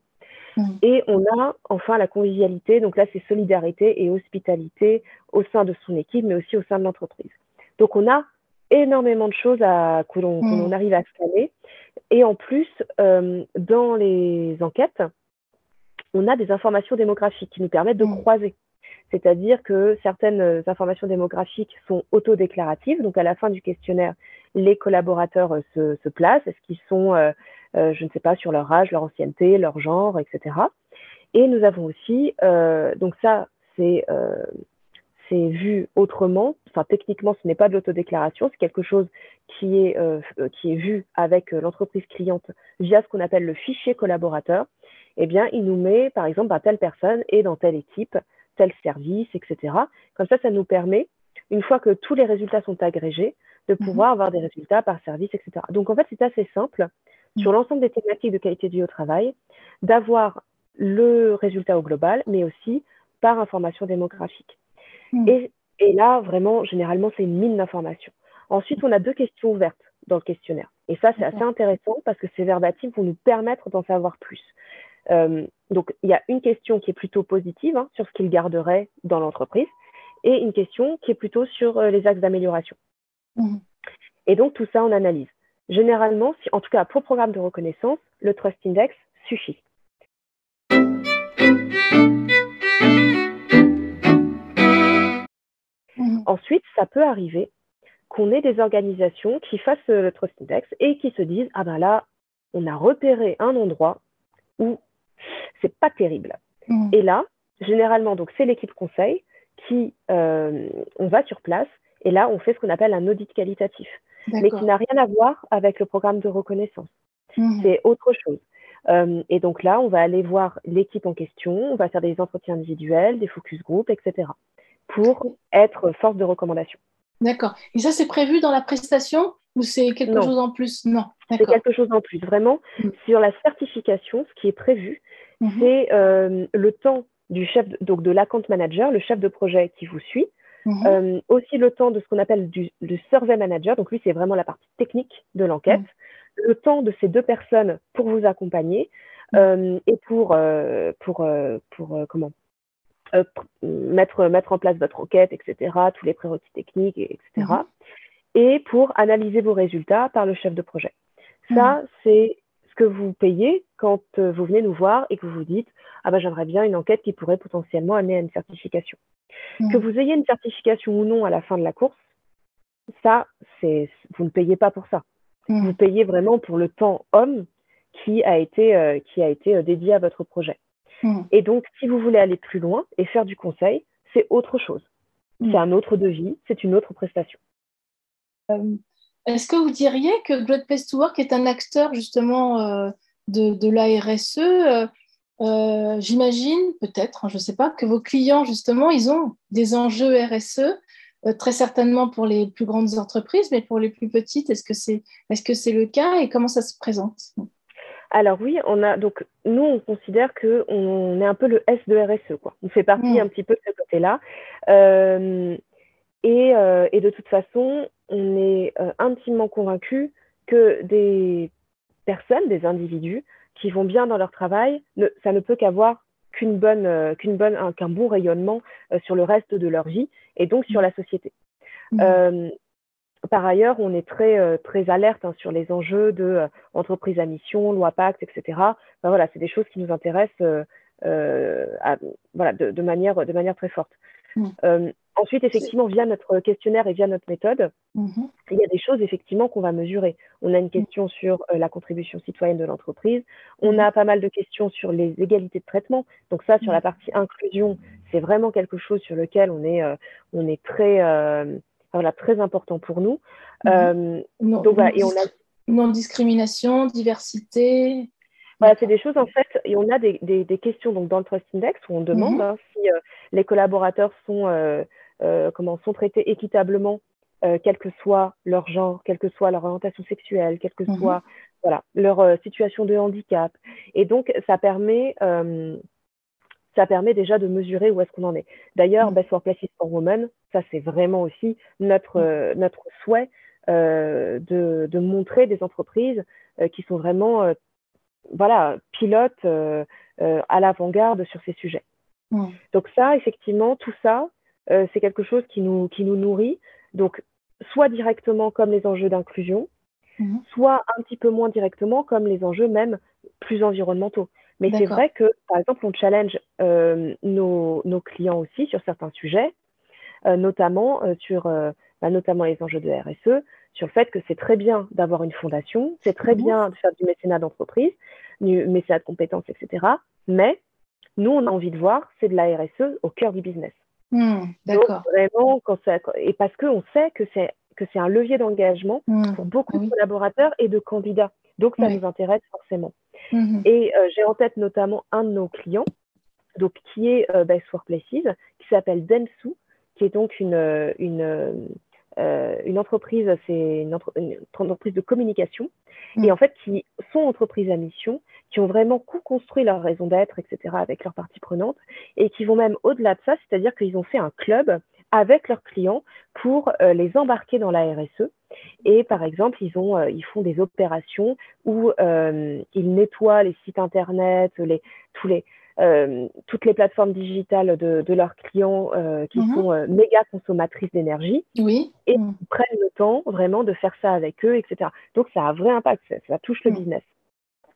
Mm. Et on a enfin la convivialité, donc là c'est solidarité et hospitalité au sein de son équipe, mais aussi au sein de l'entreprise. Donc on a énormément de choses à, que l'on mm. arrive à scanner. Et en plus, dans les enquêtes, on a des informations démographiques qui nous permettent de mm. croiser. C'est-à-dire que certaines euh, informations démographiques sont autodéclaratives. Donc, à la fin du questionnaire, les collaborateurs euh, se, placent. Est-ce qu'ils sont, euh, je ne sais pas, sur leur âge, leur ancienneté, leur genre, etc. Et nous avons aussi, donc ça, c'est c'est vu autrement. Enfin, techniquement, ce n'est pas de l'autodéclaration, c'est quelque chose qui est, euh, qui est vu avec l'entreprise cliente via ce qu'on appelle le fichier collaborateur. Eh bien, il nous met, par exemple, bah, telle personne est dans telle équipe, tel service, etc. Comme ça, ça nous permet, une fois que tous les résultats sont agrégés, de mhm. pouvoir avoir des résultats par service, etc. Donc, en fait, c'est assez simple mhm. sur l'ensemble des thématiques de qualité de vie au travail, d'avoir le résultat au global, mais aussi par information démographique. Hmm. Et, là, vraiment, généralement, c'est une mine d'informations. Ensuite, on a deux questions ouvertes dans le questionnaire. Et ça, c'est assez intéressant parce que ces verbatims vont nous permettre d'en savoir plus. Euh, donc, il y a une question qui est plutôt positive hein, sur ce qu'il garderait dans l'entreprise et une question qui est plutôt sur euh, les axes d'amélioration. Hmm. Et donc, tout ça, on analyse. Généralement, si, en tout cas pour programme de reconnaissance, le Trust Index suffit. Ensuite, ça peut arriver qu'on ait des organisations qui fassent le Trust Index et qui se disent Ah ben là, on a repéré un endroit où c'est pas terrible. Mm. Et là, généralement, donc c'est l'équipe conseil qui, euh, on va sur place et là, on fait ce qu'on appelle un audit qualitatif, mais qui n'a rien à voir avec le programme de reconnaissance. Mm. C'est autre chose. Euh, et donc là, on va aller voir l'équipe en question, on va faire des entretiens individuels, des focus group, etc pour être force de recommandation. D'accord. Et ça, c'est prévu dans la prestation? Ou c'est quelque chose en plus Non. C'est quelque chose en plus. Vraiment, mm. sur la certification, ce qui est prévu, mm-hmm. c'est euh, le temps du chef, de, donc de l'account manager, le chef de projet qui vous suit, mm-hmm. euh, aussi le temps de ce qu'on appelle du, le survey manager. Donc lui, c'est vraiment la partie technique de l'enquête. Mm. Le temps de ces deux personnes pour vous accompagner mm. euh, et pour, pour, pour comment mettre, mettre en place votre enquête, etc., tous les prérequis techniques, etc. Et pour analyser vos résultats par le chef de projet. Ça, mhm. c'est ce que vous payez quand euh, vous venez nous voir et que vous vous dites Ah ben j'aimerais bien une enquête qui pourrait potentiellement amener à une certification. Mhm. Que vous ayez une certification ou non à la fin de la course, ça, c'est vous ne payez pas pour ça. Vous payez vraiment pour le temps homme qui a été, euh, qui a été dédié à votre projet. Et donc, si vous voulez aller plus loin et faire du conseil, c'est autre chose. C'est un autre devis, c'est une autre prestation. Euh, est-ce que vous diriez que Great Place to Work est un acteur justement euh, de, de, la RSE euh, J'imagine, peut-être, hein, je ne sais pas, que vos clients, justement, ils ont des enjeux RSE, très certainement pour les plus grandes entreprises, mais pour les plus petites, est-ce que c'est est -ce c'est le cas et comment ça se présente? Alors oui, on a donc nous on considère que on est un peu le S de RSE quoi. On fait partie mm. un petit peu de ce côté-là. Euh, euh, et, de toute façon, on est euh, intimement convaincu que des personnes, des individus qui vont bien dans leur travail, ça ne peut qu'avoir qu'une bonne, qu'une bonne, qu'un bon rayonnement sur le reste de leur vie et donc sur la société. Mm. Par ailleurs, on est très, euh, très alerte hein, sur les enjeux de euh, entreprise à mission, loi Pacte, etc. voilà, c'est des choses qui nous intéressent euh, voilà, de, manière, de manière très forte. Mmh. Ensuite, effectivement, via notre questionnaire et via notre méthode, mmh il y a des choses effectivement qu'on va mesurer. On a une mmh. question sur la contribution citoyenne de l'entreprise. On a pas mal de questions sur les égalités de traitement. Donc ça, sur la partie inclusion, c'est vraiment quelque chose sur lequel on est, on est très voilà, très important pour nous. Mhm. Euh, non, donc, et on a... Non-discrimination, diversité. Voilà, c'est des choses en fait, et on a des, des, des, questions donc dans le Trust Index où on demande mhm. hein, si euh, les collaborateurs sont, euh, comment, sont traités équitablement, quel que soit leur genre, quelle que soit leur orientation sexuelle, quelle que mhm. soit voilà, leur situation de handicap. Et donc, ça permet ça permet déjà de mesurer où est-ce qu'on en est. D'ailleurs, mm. Best Workplaces for Women, ça c'est vraiment aussi notre, euh, notre souhait euh, de, de, montrer des entreprises euh, qui sont vraiment voilà, pilotes à l'avant-garde sur ces sujets. Donc ça, effectivement, tout ça, c'est quelque chose qui nous, qui nous nourrit. Donc, soit directement comme les enjeux d'inclusion, soit un petit peu moins directement comme les enjeux même plus environnementaux. Mais c'est vrai que, par exemple, on challenge euh, nos, nos, clients aussi sur certains sujets, euh, notamment, euh, sur, bah, notamment les enjeux de RSE, sur le fait que c'est très bien d'avoir une fondation, c'est très mhm. bien de faire du mécénat d'entreprise, du mécénat de compétences, etc. Mais nous, on a envie de voir, c'est de la RSE au cœur du business. Hmm, d'accord. Vraiment, quand ça, et parce qu'on sait que c'est que c'est un levier d'engagement hmm. pour beaucoup ah de collaborateurs et de candidats. Donc, ça nous intéresse forcément. Hmm. Et euh, j'ai en tête notamment un de nos clients, donc, qui est euh, Best Workplaces, qui s'appelle Densu, qui est donc une, euh, une, une entreprise, c'est une, entreprise de communication, et en fait, qui sont entreprises à mission, qui ont vraiment co-construit leur raison d'être, etc., avec leurs parties prenantes, et qui vont même au-delà de ça, c'est-à-dire qu'ils ont fait un club avec leurs clients pour euh, les embarquer dans la RSE. Et par exemple, ils, ont, euh, ils font des opérations où euh, ils nettoient les sites internet, les, tous les, toutes les plateformes digitales de, de leurs clients qui mhm. sont méga consommatrices d'énergie. Oui. Et ils prennent le temps vraiment de faire ça avec eux, etc. Donc ça a un vrai impact, ça, touche le mhm. business.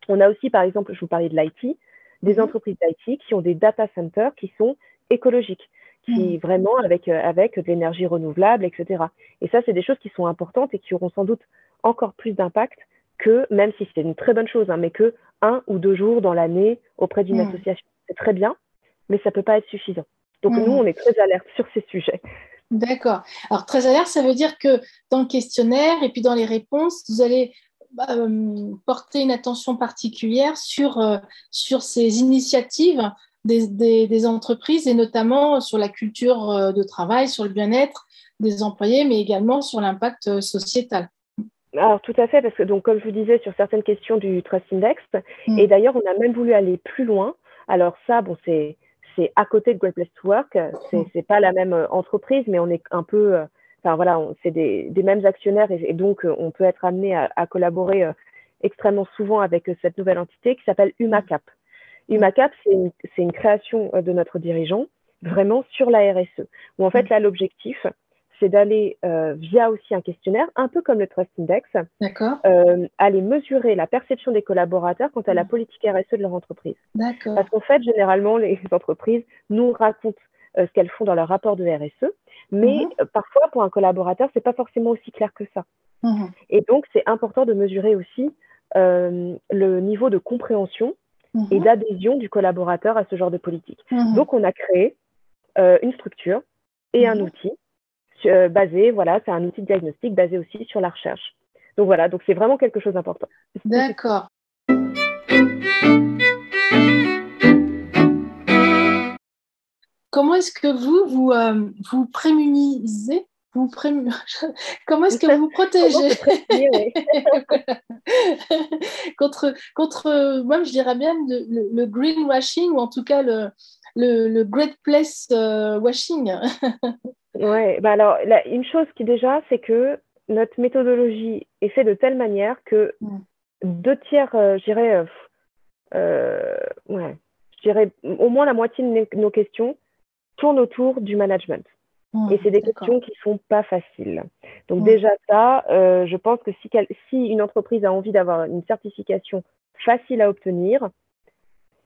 On a aussi, par exemple, je vous parlais de l'IT, des entreprises d'IT qui ont des data centers qui sont écologiques qui mmh. vraiment avec, euh, avec de l'énergie renouvelable, etc. Et ça, c'est des choses qui sont importantes et qui auront sans doute encore plus d'impact que, même si c'est une très bonne chose, hein, mais que un ou deux jours dans l'année auprès d'une mmh. association. C'est très bien, mais ça ne peut pas être suffisant. Donc nous, on est très alerte sur ces sujets. D'accord. Alors très alerte, ça veut dire que dans le questionnaire et puis dans les réponses, vous allez euh, porter une attention particulière sur, euh, sur ces initiatives des, entreprises et notamment sur la culture euh, de travail, sur le bien-être des employés, mais également sur l'impact sociétal. Alors tout à fait, parce que donc comme je vous disais sur certaines questions du Trust Index, mm. et d'ailleurs on a même voulu aller plus loin. Alors ça, bon, c'est c'est à côté de Great Place to Work, c'est n'est mm. pas la même entreprise, mais on est un peu, enfin voilà, c'est des, des, mêmes actionnaires et, donc on peut être amené à, à collaborer extrêmement souvent avec cette nouvelle entité qui s'appelle UmaCap. UmaCap, c'est une, création euh, de notre dirigeant, vraiment sur la RSE, où en fait, là, l'objectif, c'est d'aller euh, via aussi un questionnaire, un peu comme le Trust Index, euh, aller mesurer la perception des collaborateurs quant à la mm. politique RSE de leur entreprise. Parce qu'en fait, généralement, les entreprises nous racontent ce qu'elles font dans leur rapport de RSE, mais mm-hmm. parfois, pour un collaborateur, c'est pas forcément aussi clair que ça. Mm-hmm. Et donc, c'est important de mesurer aussi le niveau de compréhension et mhm. d'adhésion du collaborateur à ce genre de politique. Mhm. Donc, on a créé euh, une structure et un mhm. outil euh, basé, voilà, c'est un outil de diagnostic basé aussi sur la recherche. Donc voilà, donc c'est vraiment quelque chose d'important. D'accord. Comment est-ce que vous, vous, euh, vous prémunisez? Vous [laughs] Comment est-ce que vous protégez? [laughs] contre, contre, moi je dirais bien le, greenwashing ou en tout cas le, le, great place euh, washing. [laughs] ouais, bah alors une chose qui déjà, c'est que notre méthodologie est faite de telle manière que mm. deux tiers, euh, je dirais, euh, ouais, je dirais au moins la moitié de nos questions tournent autour du management et c'est des questions qui ne sont pas faciles. Donc déjà ça, euh, je pense que si, si, une entreprise a envie d'avoir une certification facile à obtenir,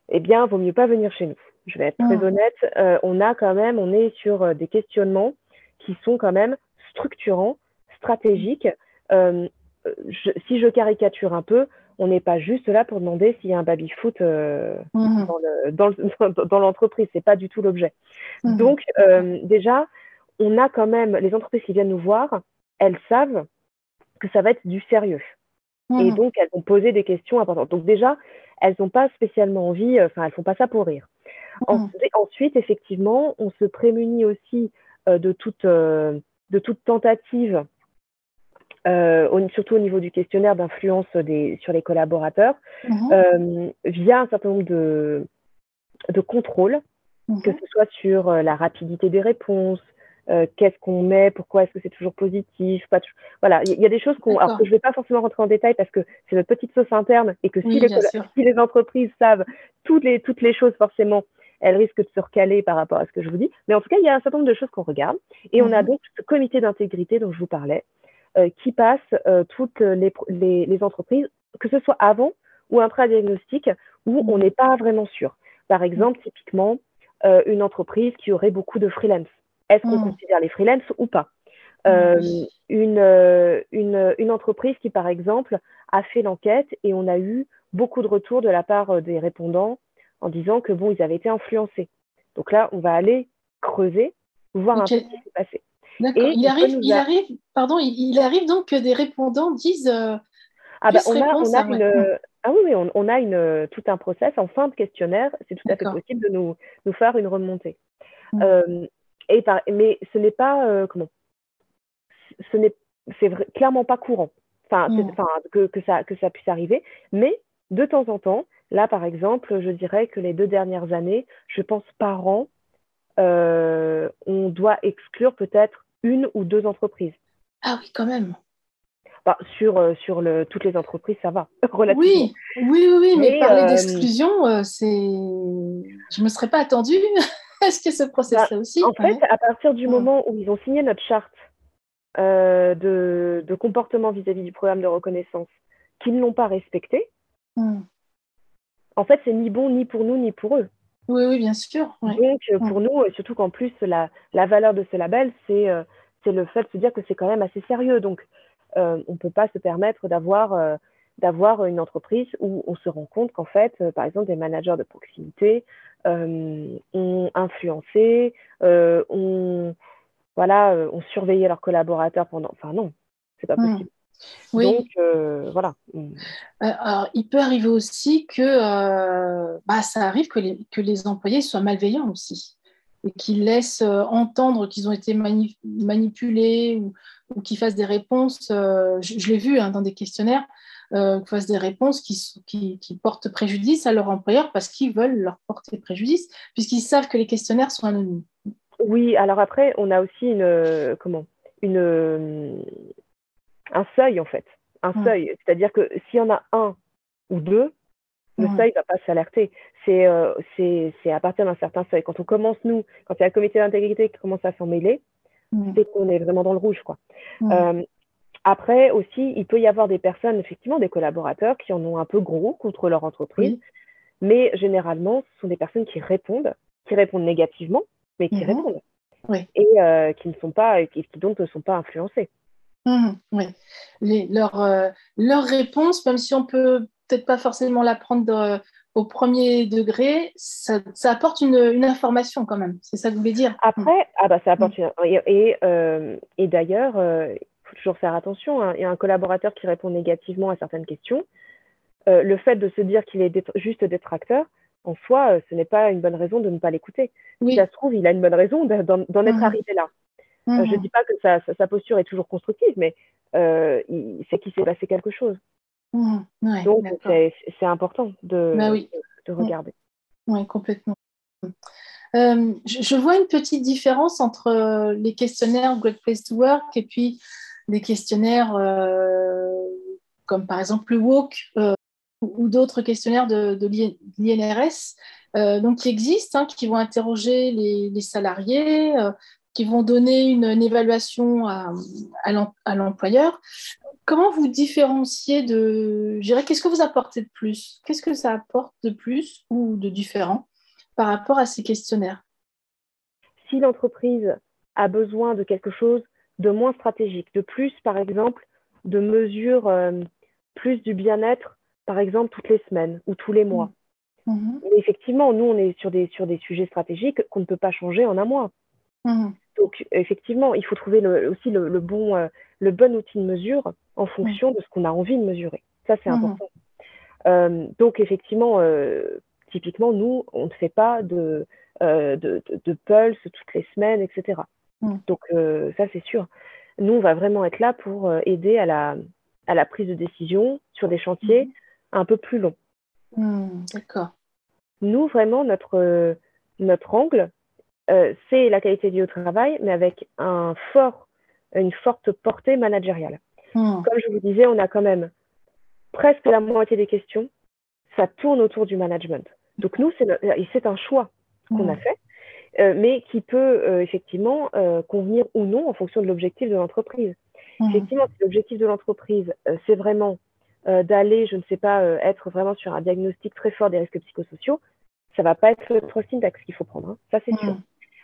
eh bien, vaut mieux pas venir chez nous. Je vais être très honnête, euh, on a quand même, on est sur euh, des questionnements qui sont quand même structurants, stratégiques. Je, si je caricature un peu, on n'est pas juste là pour demander s'il y a un baby-foot mmh [laughs] dans l'entreprise. Ce n'est pas du tout l'objet. Mmh Donc, déjà, on a quand même, les entreprises qui viennent nous voir, elles savent que ça va être du sérieux. Et mmh. donc, elles vont poser des questions importantes. Donc déjà, elles n'ont pas spécialement envie, euh, enfin, elles font pas ça pour rire. Ensuite, effectivement, on se prémunit aussi euh, de, toute, euh, de toute tentative, surtout au niveau du questionnaire, d'influence sur les collaborateurs, mmh. via un certain nombre de, de contrôles, que ce soit sur la rapidité des réponses, euh, qu'est-ce qu'on met, pourquoi est-ce que c'est toujours positif. Pas Voilà, il y, a des choses qu'on, alors que je ne vais pas forcément rentrer en détail parce que c'est notre petite sauce interne et que si, les, si les entreprises savent toutes les, toutes les choses, forcément, elles risquent de se recaler par rapport à ce que je vous dis. Mais en tout cas, il y a un certain nombre de choses qu'on regarde. Et on a mhm. donc ce comité d'intégrité dont je vous parlais, euh, qui passe euh, toutes les, les, les, entreprises, que ce soit avant ou après diagnostic, où on n'est pas vraiment sûr. Par exemple, typiquement, euh, une entreprise qui aurait beaucoup de freelance. Est-ce qu'on mmh. considère les freelances ou pas? Mmh. euh, une, euh, une, une, entreprise qui, par exemple, a fait l'enquête et on a eu beaucoup de retours de la part euh, des répondants en disant que bon, ils avaient été influencés. Donc là, on va aller creuser voir un peu ce qui s'est passé. D'accord. Il arrive, il arrive, pardon, il, arrive donc que des répondants disent. ah, bah, on, a, on a une, ah oui, oui on, a une, tout un process en fin de questionnaire. C'est tout à fait possible de nous, nous faire une remontée. Mmh. Euh, et par, mais ce n'est pas euh, comment? Ce n'est c'est clairement pas courant. Enfin, mmh. que, que, ça, que ça puisse arriver. Mais de temps en temps, là par exemple, je dirais que les deux dernières années, je pense par an, euh, on doit exclure peut-être une ou deux entreprises. Ah oui, quand même. Bah, sur, euh, sur le, toutes les entreprises, ça va. [laughs] Oui, oui, oui, mais, parler euh, d'exclusion, euh, c'est. Je ne me serais pas attendue [laughs] Est-ce que ce process-là bah, aussi? En fait, à partir du moment où ils ont signé notre charte de, de, comportement vis-à-vis du programme de reconnaissance, qu'ils ne l'ont pas respecté, hmm. en fait, c'est ni bon ni pour nous ni pour eux. Oui, oui, bien sûr. Donc, pour nous, et surtout qu'en plus, la, la, valeur de ce label, c'est c'est le fait de se dire que c'est quand même assez sérieux. Donc, euh, on ne peut pas se permettre d'avoir euh, d'avoir une entreprise où on se rend compte qu'en fait, euh, par exemple, des managers de proximité ont influencé, ont voilà, ont surveillé leurs collaborateurs pendant. Enfin non, c'est pas mmh. Possible. Donc voilà. alors, il peut arriver aussi que bah, ça arrive que les, que les employés soient malveillants aussi et qu'ils laissent entendre qu'ils ont été manipulés ou, ou qui fassent des réponses, euh, je, l'ai vu hein, dans des questionnaires, euh, qui fassent des réponses qui, qui, portent préjudice à leur employeur parce qu'ils veulent leur porter préjudice, puisqu'ils savent que les questionnaires sont anonymes. Oui, alors après, on a aussi une, comment, une, un seuil en fait. Un seuil, c'est-à-dire que s'il y en a un ou deux, le seuil ne va pas s'alerter. Euh, c'est à partir d'un certain seuil. Quand on commence, nous, quand il y a le comité d'intégrité qui commence à s'en mêler, Mm. c'est qu'on est vraiment dans le rouge. Quoi. Mm. Euh, après aussi, il peut y avoir des personnes, effectivement, des collaborateurs qui en ont un peu gros contre leur entreprise, mais généralement, ce sont des personnes qui répondent, qui répondent négativement, mais qui mm-hmm. répondent. Et euh, qui ne sont pas, qui, donc ne sont pas influencés. Mm-hmm. oui. Les, leur, euh, leur réponse, même si on peut peut-être pas forcément la prendre au premier degré, ça, apporte une, information quand même. C'est ça que vous voulez dire? Après, ah bah, ça apporte une... Et, euh, et, d'ailleurs, euh, il faut toujours faire attention. Hein. Il y a un collaborateur qui répond négativement à certaines questions. Euh, le fait de se dire qu'il est juste détracteur, en soi, ce n'est pas une bonne raison de ne pas l'écouter. Si ça se trouve, il a une bonne raison d'en être mmh. arrivé là. Je ne mmh. dis pas que sa, sa, posture est toujours constructive, mais c'est qu'il s'est passé quelque chose. Mmh, Donc, c'est important de, bah de, mmh. regarder. Oui, complètement. Euh, je, vois une petite différence entre euh, les questionnaires Great Place to Work et puis les questionnaires euh, comme par exemple le WOC ou, d'autres questionnaires de, de l'INRS, donc qui existent, hein, qui vont interroger les, les salariés, qui vont donner une, évaluation à, à l'employeur. Comment vous différenciez de, je dirais, qu'est-ce que vous apportez de plus? Qu'est-ce que ça apporte de plus ou de différent par rapport à ces questionnaires? Si l'entreprise a besoin de quelque chose de moins stratégique, de plus, par exemple, de mesures euh, plus du bien-être, par exemple, toutes les semaines ou tous les mois. Mmh. effectivement, nous, on est sur des, sur des sujets stratégiques qu'on ne peut pas changer en un mois. Mmh. Donc, effectivement, il faut trouver aussi le, bon, euh, le bon outil de mesure en fonction de ce qu'on a envie de mesurer. Ça, c'est mmh important. Euh, donc, effectivement, euh, typiquement, nous, on ne fait pas de, de, de, pulse toutes les semaines, etc. Mmh. Donc, ça, c'est sûr. Nous, on va vraiment être là pour aider à la, à la prise de décision sur des chantiers un peu plus longs. D'accord. Nous, vraiment, notre, notre angle, euh, c'est la qualité du travail, mais avec un fort, une forte portée managériale. Hmm. Comme je vous disais, on a quand même presque la moitié des questions, ça tourne autour du management. Donc nous, c'est un choix qu'on a hmm. fait, euh, mais qui peut euh, effectivement convenir ou non en fonction de l'objectif de l'entreprise. Hmm. Effectivement, si l'objectif de l'entreprise, c'est vraiment d'aller, je ne sais pas, être vraiment sur un diagnostic très fort des risques psychosociaux, ça va pas être le trust index qu'il faut prendre, hein. ça c'est sûr.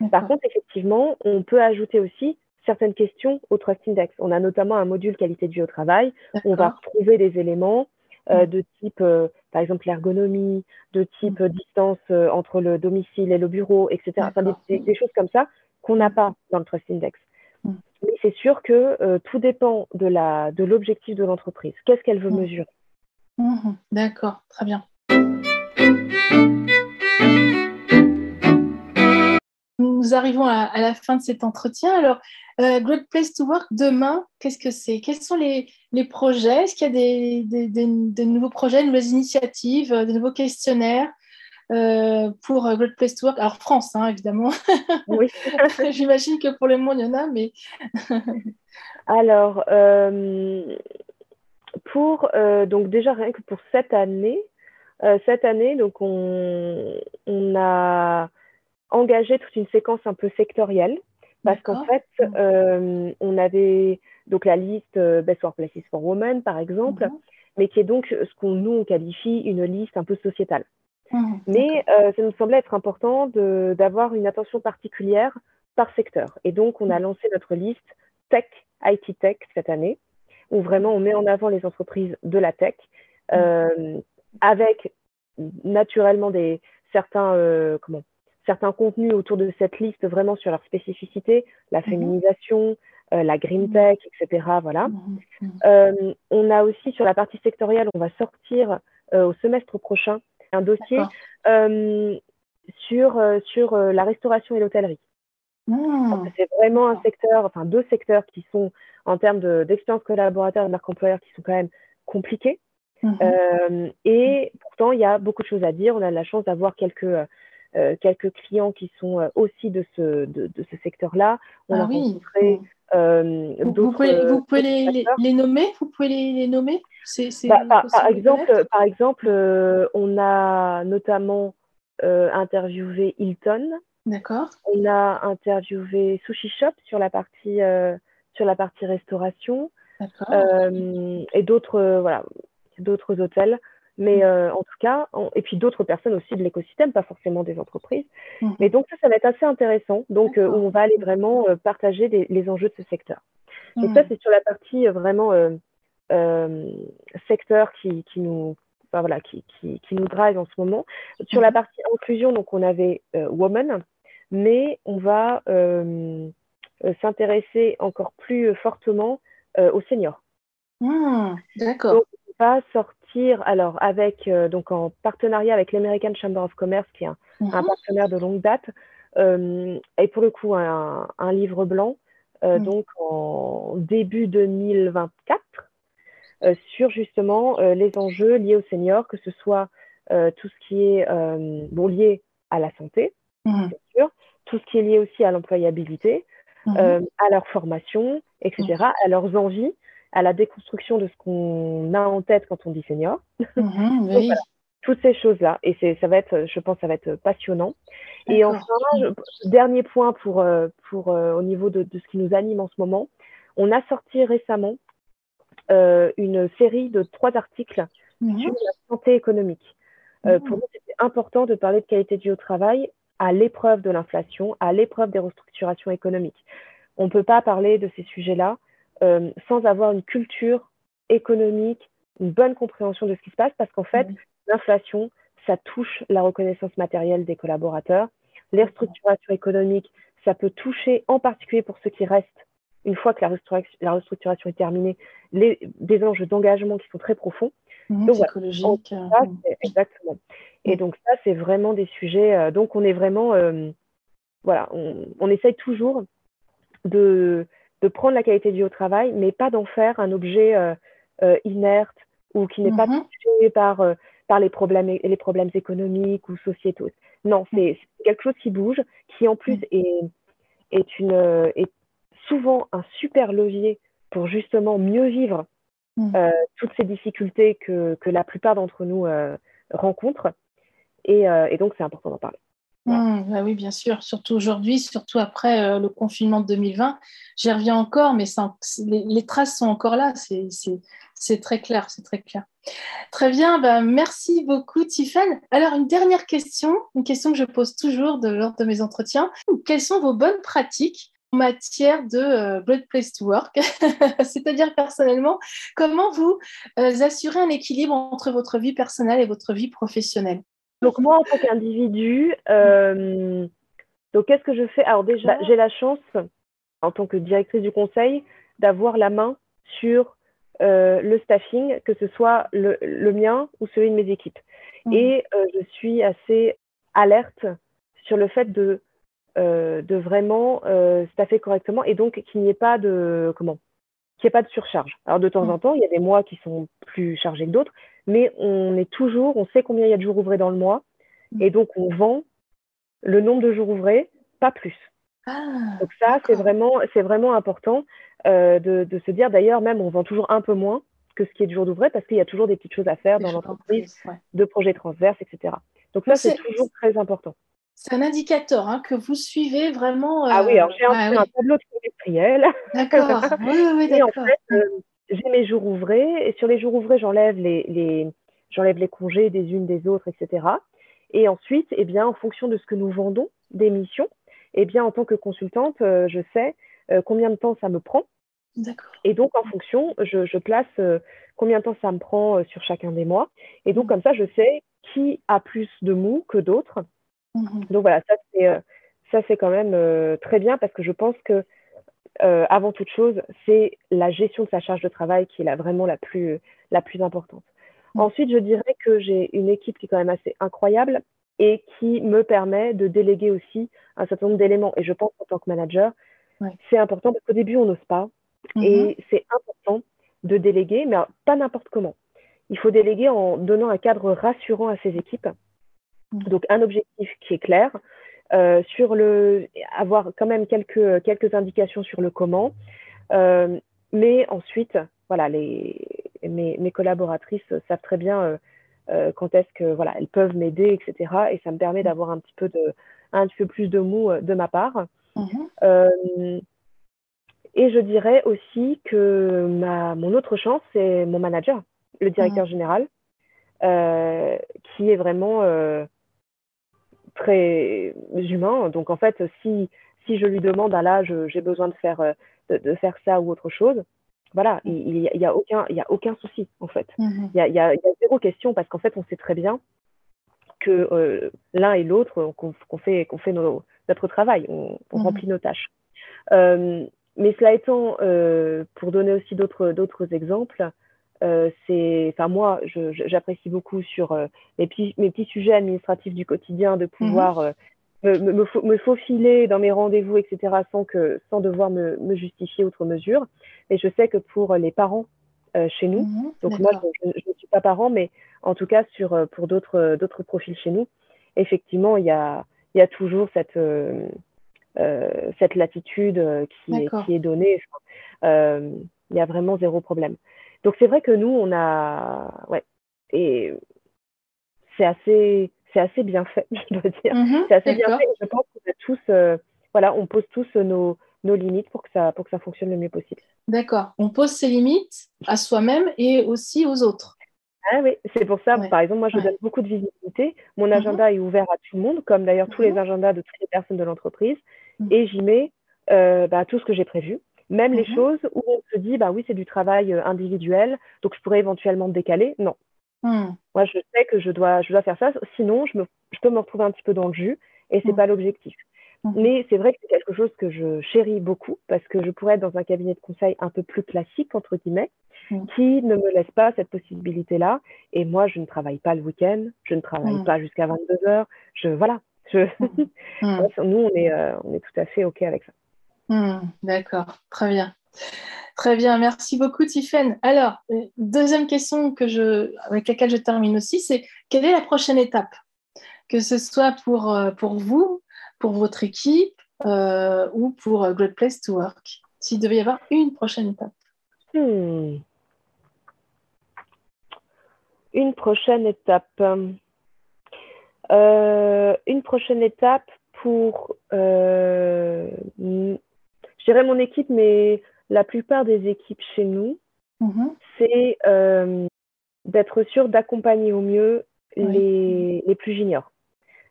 Par contre, effectivement, on peut ajouter aussi certaines questions au Trust Index. On a notamment un module qualité de vie au travail. On va retrouver des éléments euh, mm. de type, euh, par exemple, l'ergonomie, de type mm. distance euh, entre le domicile et le bureau, etc. Enfin, des, choses comme ça qu'on n'a pas dans le Trust Index. Mm. Mais c'est sûr que tout dépend de l'objectif de l'entreprise. Qu'est-ce qu'elle veut mesurer? Mm-hmm. D'accord, très bien. Nous arrivons à, la fin de cet entretien. Alors, euh, Great Place to Work, demain, qu'est-ce que c'est? Quels sont les, projets? Est-ce qu'il y a des, nouveaux projets, de nouvelles initiatives, euh, de nouveaux questionnaires euh, pour Great Place to Work? Alors, France, hein, évidemment. [laughs] Oui. [laughs] J'imagine que pour le monde, il y en a, mais. [laughs] Alors, pour, donc déjà, rien que pour cette année, cette année, donc on, on a engagé toute une séquence un peu sectorielle parce qu'en fait, euh, on avait donc la liste euh, Best Workplaces for Women, par exemple, mhm. mais qui est donc ce qu'on nous on qualifie une liste un peu sociétale. Mhm, mais euh, ça nous semblait être important d'avoir une attention particulière par secteur. Et donc, on a lancé notre liste Tech, IT Tech cette année, où vraiment on met en avant les entreprises de la tech, avec naturellement des certains comment certains contenus autour de cette liste vraiment sur leur spécificité, la mhm. féminisation, euh, la green mhm. tech, etc. Voilà. Mhm. Euh, on a aussi sur la partie sectorielle, on va sortir euh, au semestre prochain un dossier sur, sur la restauration et l'hôtellerie. Ah. C'est vraiment un secteur, enfin deux secteurs qui sont en termes d'expérience collaborateur et de marque employeur qui sont quand même compliqués. et pourtant, il y a beaucoup de choses à dire. On a la chance d'avoir quelques euh, quelques clients qui sont euh, aussi de ce, de, de ce secteur-là. On ah a rencontré euh, vous, pouvez, vous pouvez les, les, nommer? Vous pouvez les, les nommer? Bah, par, exemple, par exemple on a notamment interviewé Hilton. D'accord. On a interviewé Sushi Shop sur la partie, sur la partie restauration. et d'autres voilà, d'autres hôtels. Mais mm. euh, en tout cas, et puis d'autres personnes aussi de l'écosystème, pas forcément des entreprises. Mm. Mais donc ça, ça va être assez intéressant. Donc euh, on va aller vraiment euh, partager les enjeux de ce secteur. Ça, mm. c'est sur la partie vraiment secteur qui, qui nous voilà, qui, qui, qui, nous drive en ce moment. Sur la partie inclusion, donc on avait Woman, mais on va s'intéresser encore plus fortement aux seniors. D'accord. Sortir alors avec euh, donc en partenariat avec l'American Chamber of Commerce, qui est un, mhm. partenaire de longue date, euh, et pour le coup un, livre blanc, euh, mhm. donc en début 2024, sur justement les enjeux liés aux seniors, que ce soit tout ce qui est bon, lié à la santé, mhm. bien sûr, tout ce qui est lié aussi à l'employabilité, à leur formation, etc., à leurs envies à la déconstruction de ce qu'on a en tête quand on dit senior. Mhm, toutes ces choses-là. Et ça va être, je pense, ça va être passionnant. Et enfin, dernier point pour, euh, pour euh, au niveau de, ce qui nous anime en ce moment, on a sorti récemment euh, une série de trois articles mhm. sur la santé économique. Mhm. Pour nous, c'était important de parler de qualité du au travail à l'épreuve de l'inflation, à l'épreuve des restructurations économiques. On ne peut pas parler de ces sujets-là euh, sans avoir une culture économique, une bonne compréhension de ce qui se passe, parce qu'en fait, l'inflation, ça touche la reconnaissance matérielle des collaborateurs. Les restructurations économiques, ça peut toucher en particulier pour ceux qui restent, une fois que la restructuration, est terminée, les, des enjeux d'engagement qui sont très profonds. Mmh, psychologiques. exactement. Et donc ça, c'est vraiment des sujets. Euh, donc on est vraiment, euh, voilà, on, on, essaye toujours de de prendre la qualité du au travail, mais pas d'en faire un objet euh, euh, inerte ou qui n'est pas mhm. touché par, euh, par les, problèmes, les problèmes économiques ou sociétaux. Non, mhm. c'est quelque chose qui bouge, qui en plus mhm. est, est, une, est souvent un super levier pour justement mieux vivre toutes ces difficultés que, que la plupart d'entre nous rencontrent. Et, et donc, c'est important d'en parler. Mmh, bah oui, bien sûr, surtout aujourd'hui, surtout après euh, le confinement de 2020. J'y reviens encore, mais les, traces sont encore là, c'est très clair, c'est très clair. Très bien, bah, merci beaucoup Tiffany. Alors, une dernière question, une question que je pose toujours lors de mes entretiens. Quelles sont vos bonnes pratiques en matière de euh, Place to Work, [laughs] c'est-à-dire personnellement, comment vous euh, assurez un équilibre entre votre vie personnelle et votre vie professionnelle? Donc moi, en tant qu'individu, euh, Donc, qu'est-ce que je fais? Alors déjà, j'ai la chance, en tant que directrice du conseil, d'avoir la main sur euh, le staffing, que ce soit le, le, mien ou celui de mes équipes. Mmh. Et euh, je suis assez alerte sur le fait de, de vraiment staffer correctement et donc qu'il n'y ait pas de comment qu'il n'y ait pas de surcharge. Alors de temps mmh. en temps, il y a des mois qui sont plus chargés que d'autres, mais on est toujours, on sait combien il y a de jours ouvrés dans le mois, et donc on vend le nombre de jours ouvrés, pas plus. Ah, donc ça, c'est vraiment, c'est vraiment important euh, de, de, se dire. D'ailleurs, même on vend toujours un peu moins que ce qui est du jour d'ouvré parce qu'il y a toujours des petites choses à faire dans l'entreprise, de projets transverses, etc. Donc ça, c'est toujours très important. C'est un indicateur hein, que vous suivez vraiment. Ah oui, alors j'ai un, ah tableau trimestriel. D'accord. [laughs] oui, oui, d'accord. en fait, euh, j'ai mes jours ouvrés et sur les jours ouvrés, j'enlève les, les, j'enlève les congés des unes des autres, etc. Et ensuite, eh bien, en fonction de ce que nous vendons, des missions, eh bien, en tant que consultante, euh, je sais euh, combien de temps ça me prend. Et donc, en fonction, je, je place euh, combien de temps ça me prend sur chacun des mois. Et donc, mmh. comme ça, je sais qui a plus de mou que d'autres. Mmh. Donc, voilà, ça, c'est, ça, c'est quand même très bien parce que je pense que, avant toute chose, c'est la gestion de sa charge de travail qui est là, vraiment la plus, la plus importante. Mmh. Ensuite, je dirais que j'ai une équipe qui est quand même assez incroyable et qui me permet de déléguer aussi un certain nombre d'éléments. Et je pense en tant que manager, c'est important parce qu'au début, on n'ose pas. Mm-hmm. Et c'est important de déléguer, mais pas n'importe comment. Il faut déléguer en donnant un cadre rassurant à ses équipes. Mm. Donc, un objectif qui est clair, euh, sur le, avoir quand même quelques, quelques indications sur le comment. Euh, mais ensuite, voilà, les, mes, mes, collaboratrices savent très bien euh, quand est-ce que voilà, elles peuvent m'aider, etc. Et ça me permet d'avoir un petit peu de, un petit peu plus de mou euh, de ma part. Mhm. Et je dirais aussi que ma, mon autre chance, c'est mon manager, le directeur mhm. général, qui est vraiment très humain. Donc en fait, si, si je lui demande, ah là, j'ai besoin de faire, de, de, faire ça ou autre chose, voilà, il n'y a, y a, aucun, y a aucun souci, en fait. Mmh il y, a, y, a, zéro question parce qu'en fait, on sait très bien que euh, l'un et l'autre, qu'on fait, qu'on fait notre travail, on, mmh remplit nos tâches. Euh, mais cela étant, euh, pour donner aussi d'autres exemples, c'est, enfin moi, j'apprécie beaucoup sur mes petits, mes, petits, sujets administratifs du quotidien de mmh pouvoir me, me, me, faufiler dans mes rendez-vous, etc., sans, que, sans devoir me, me justifier outre mesure. Et je sais que pour les parents euh, chez nous, mhm, donc moi, je ne suis pas parent, mais en tout cas, sur, euh, pour d'autres d'autres profils chez nous, effectivement, il y a, y a toujours cette, euh, euh cette latitude qui, est, qui est donnée. Il y a vraiment zéro problème. Donc, c'est vrai que nous, on a. Ouais. Et c'est assez c'est assez bien fait, [laughs] je dois dire. Mhm, c'est assez bien fait. je pense qu'on a tous, euh, voilà, on pose tous nos, nos, limites pour que, ça, pour que ça fonctionne le mieux possible. D'accord. On pose ses limites à soi-même et aussi aux autres. Ah oui, c'est pour ça, par exemple, moi, je donne beaucoup de visibilité. Mon mhm. agenda est ouvert à tout le monde, comme d'ailleurs tous les mhm. agendas de toutes les personnes de l'entreprise. Et j'y mets euh, bah, tout ce que j'ai prévu. Même les choses où on se dit, bah oui, c'est du travail euh, individuel, donc je pourrais éventuellement décaler. Non, Hmm. Moi, je sais que je dois, je dois faire ça, sinon je, me, je peux me retrouver un petit peu dans le jus et c'est n'est hmm. pas l'objectif. Hmm. Mais c'est vrai que c'est quelque chose que je chéris beaucoup parce que je pourrais être dans un cabinet de conseil un peu plus classique, entre guillemets, qui ne me laisse pas cette possibilité-là. Et moi, je ne travaille pas le week-end, je ne travaille pas jusqu'à 22 heures. Je, voilà. Je... [laughs] Nous, on est, euh, on est tout à fait OK avec ça. D'accord, très bien. Très bien, merci beaucoup Tiffaine. Alors, euh, deuxième question que je, avec laquelle je termine aussi, c'est quelle est la prochaine étape? Que ce soit pour, euh, vous, pour votre équipe euh, ou pour Great Place to Work, s'il devait y avoir une prochaine étape. Hmm. Une prochaine étape. une prochaine étape pour, je dirais mon équipe, mais la plupart des équipes chez nous, mhm. c'est euh, d'être sûr d'accompagner au mieux les, les, plus juniors.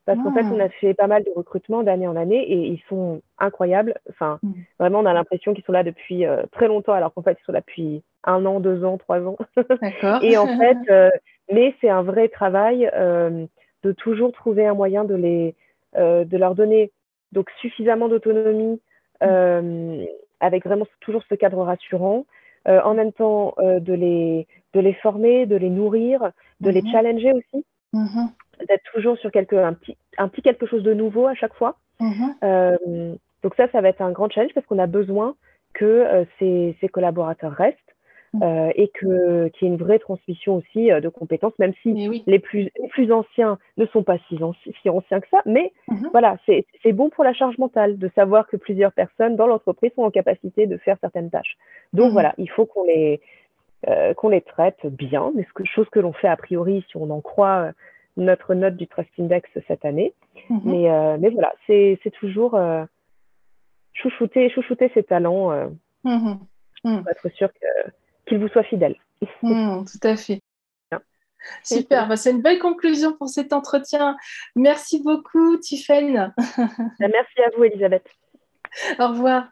Parce qu'en fait, ah. on a fait pas mal de recrutements d'année en année et ils sont incroyables. Enfin, mhm. vraiment, on a l'impression qu'ils sont là depuis euh, très longtemps, alors qu'en fait, ils sont là depuis un an, deux ans, trois ans. [laughs] et en [laughs] fait, euh, mais c'est un vrai travail de toujours trouver un moyen de les, de leur donner donc suffisamment d'autonomie, avec vraiment toujours ce cadre rassurant. Euh, en même temps, de, les, de les former, de les nourrir, de les mhm. challenger aussi, mhm. d'être toujours sur quelque, un, petit, un petit quelque chose de nouveau à chaque fois. Mhm. donc ça, ça va être un grand challenge parce qu'on a besoin que ces, ces collaborateurs restent. Euh, et que qu'il y ait une vraie transmission aussi euh, de compétences, même si les, plus, les plus anciens ne sont pas si, si anciens que ça. Mais mm-hmm. voilà, c'est bon pour la charge mentale de savoir que plusieurs personnes dans l'entreprise sont en capacité de faire certaines tâches. Donc mm-hmm. voilà, il faut qu'on les, euh, qu'on les traite bien, mais ce chose que l'on fait a priori si on en croit notre note du Trust Index cette année. Mm-hmm. Mais, mais voilà, c'est toujours chouchouter, chouchouter ses talents pour être sûr que qu'il vous soit fidèle. Hmm, tout à fait. Super, bah, c'est une belle conclusion pour cet entretien. Merci beaucoup, Tiffaine. Bah, merci à vous, Elisabeth. Au revoir.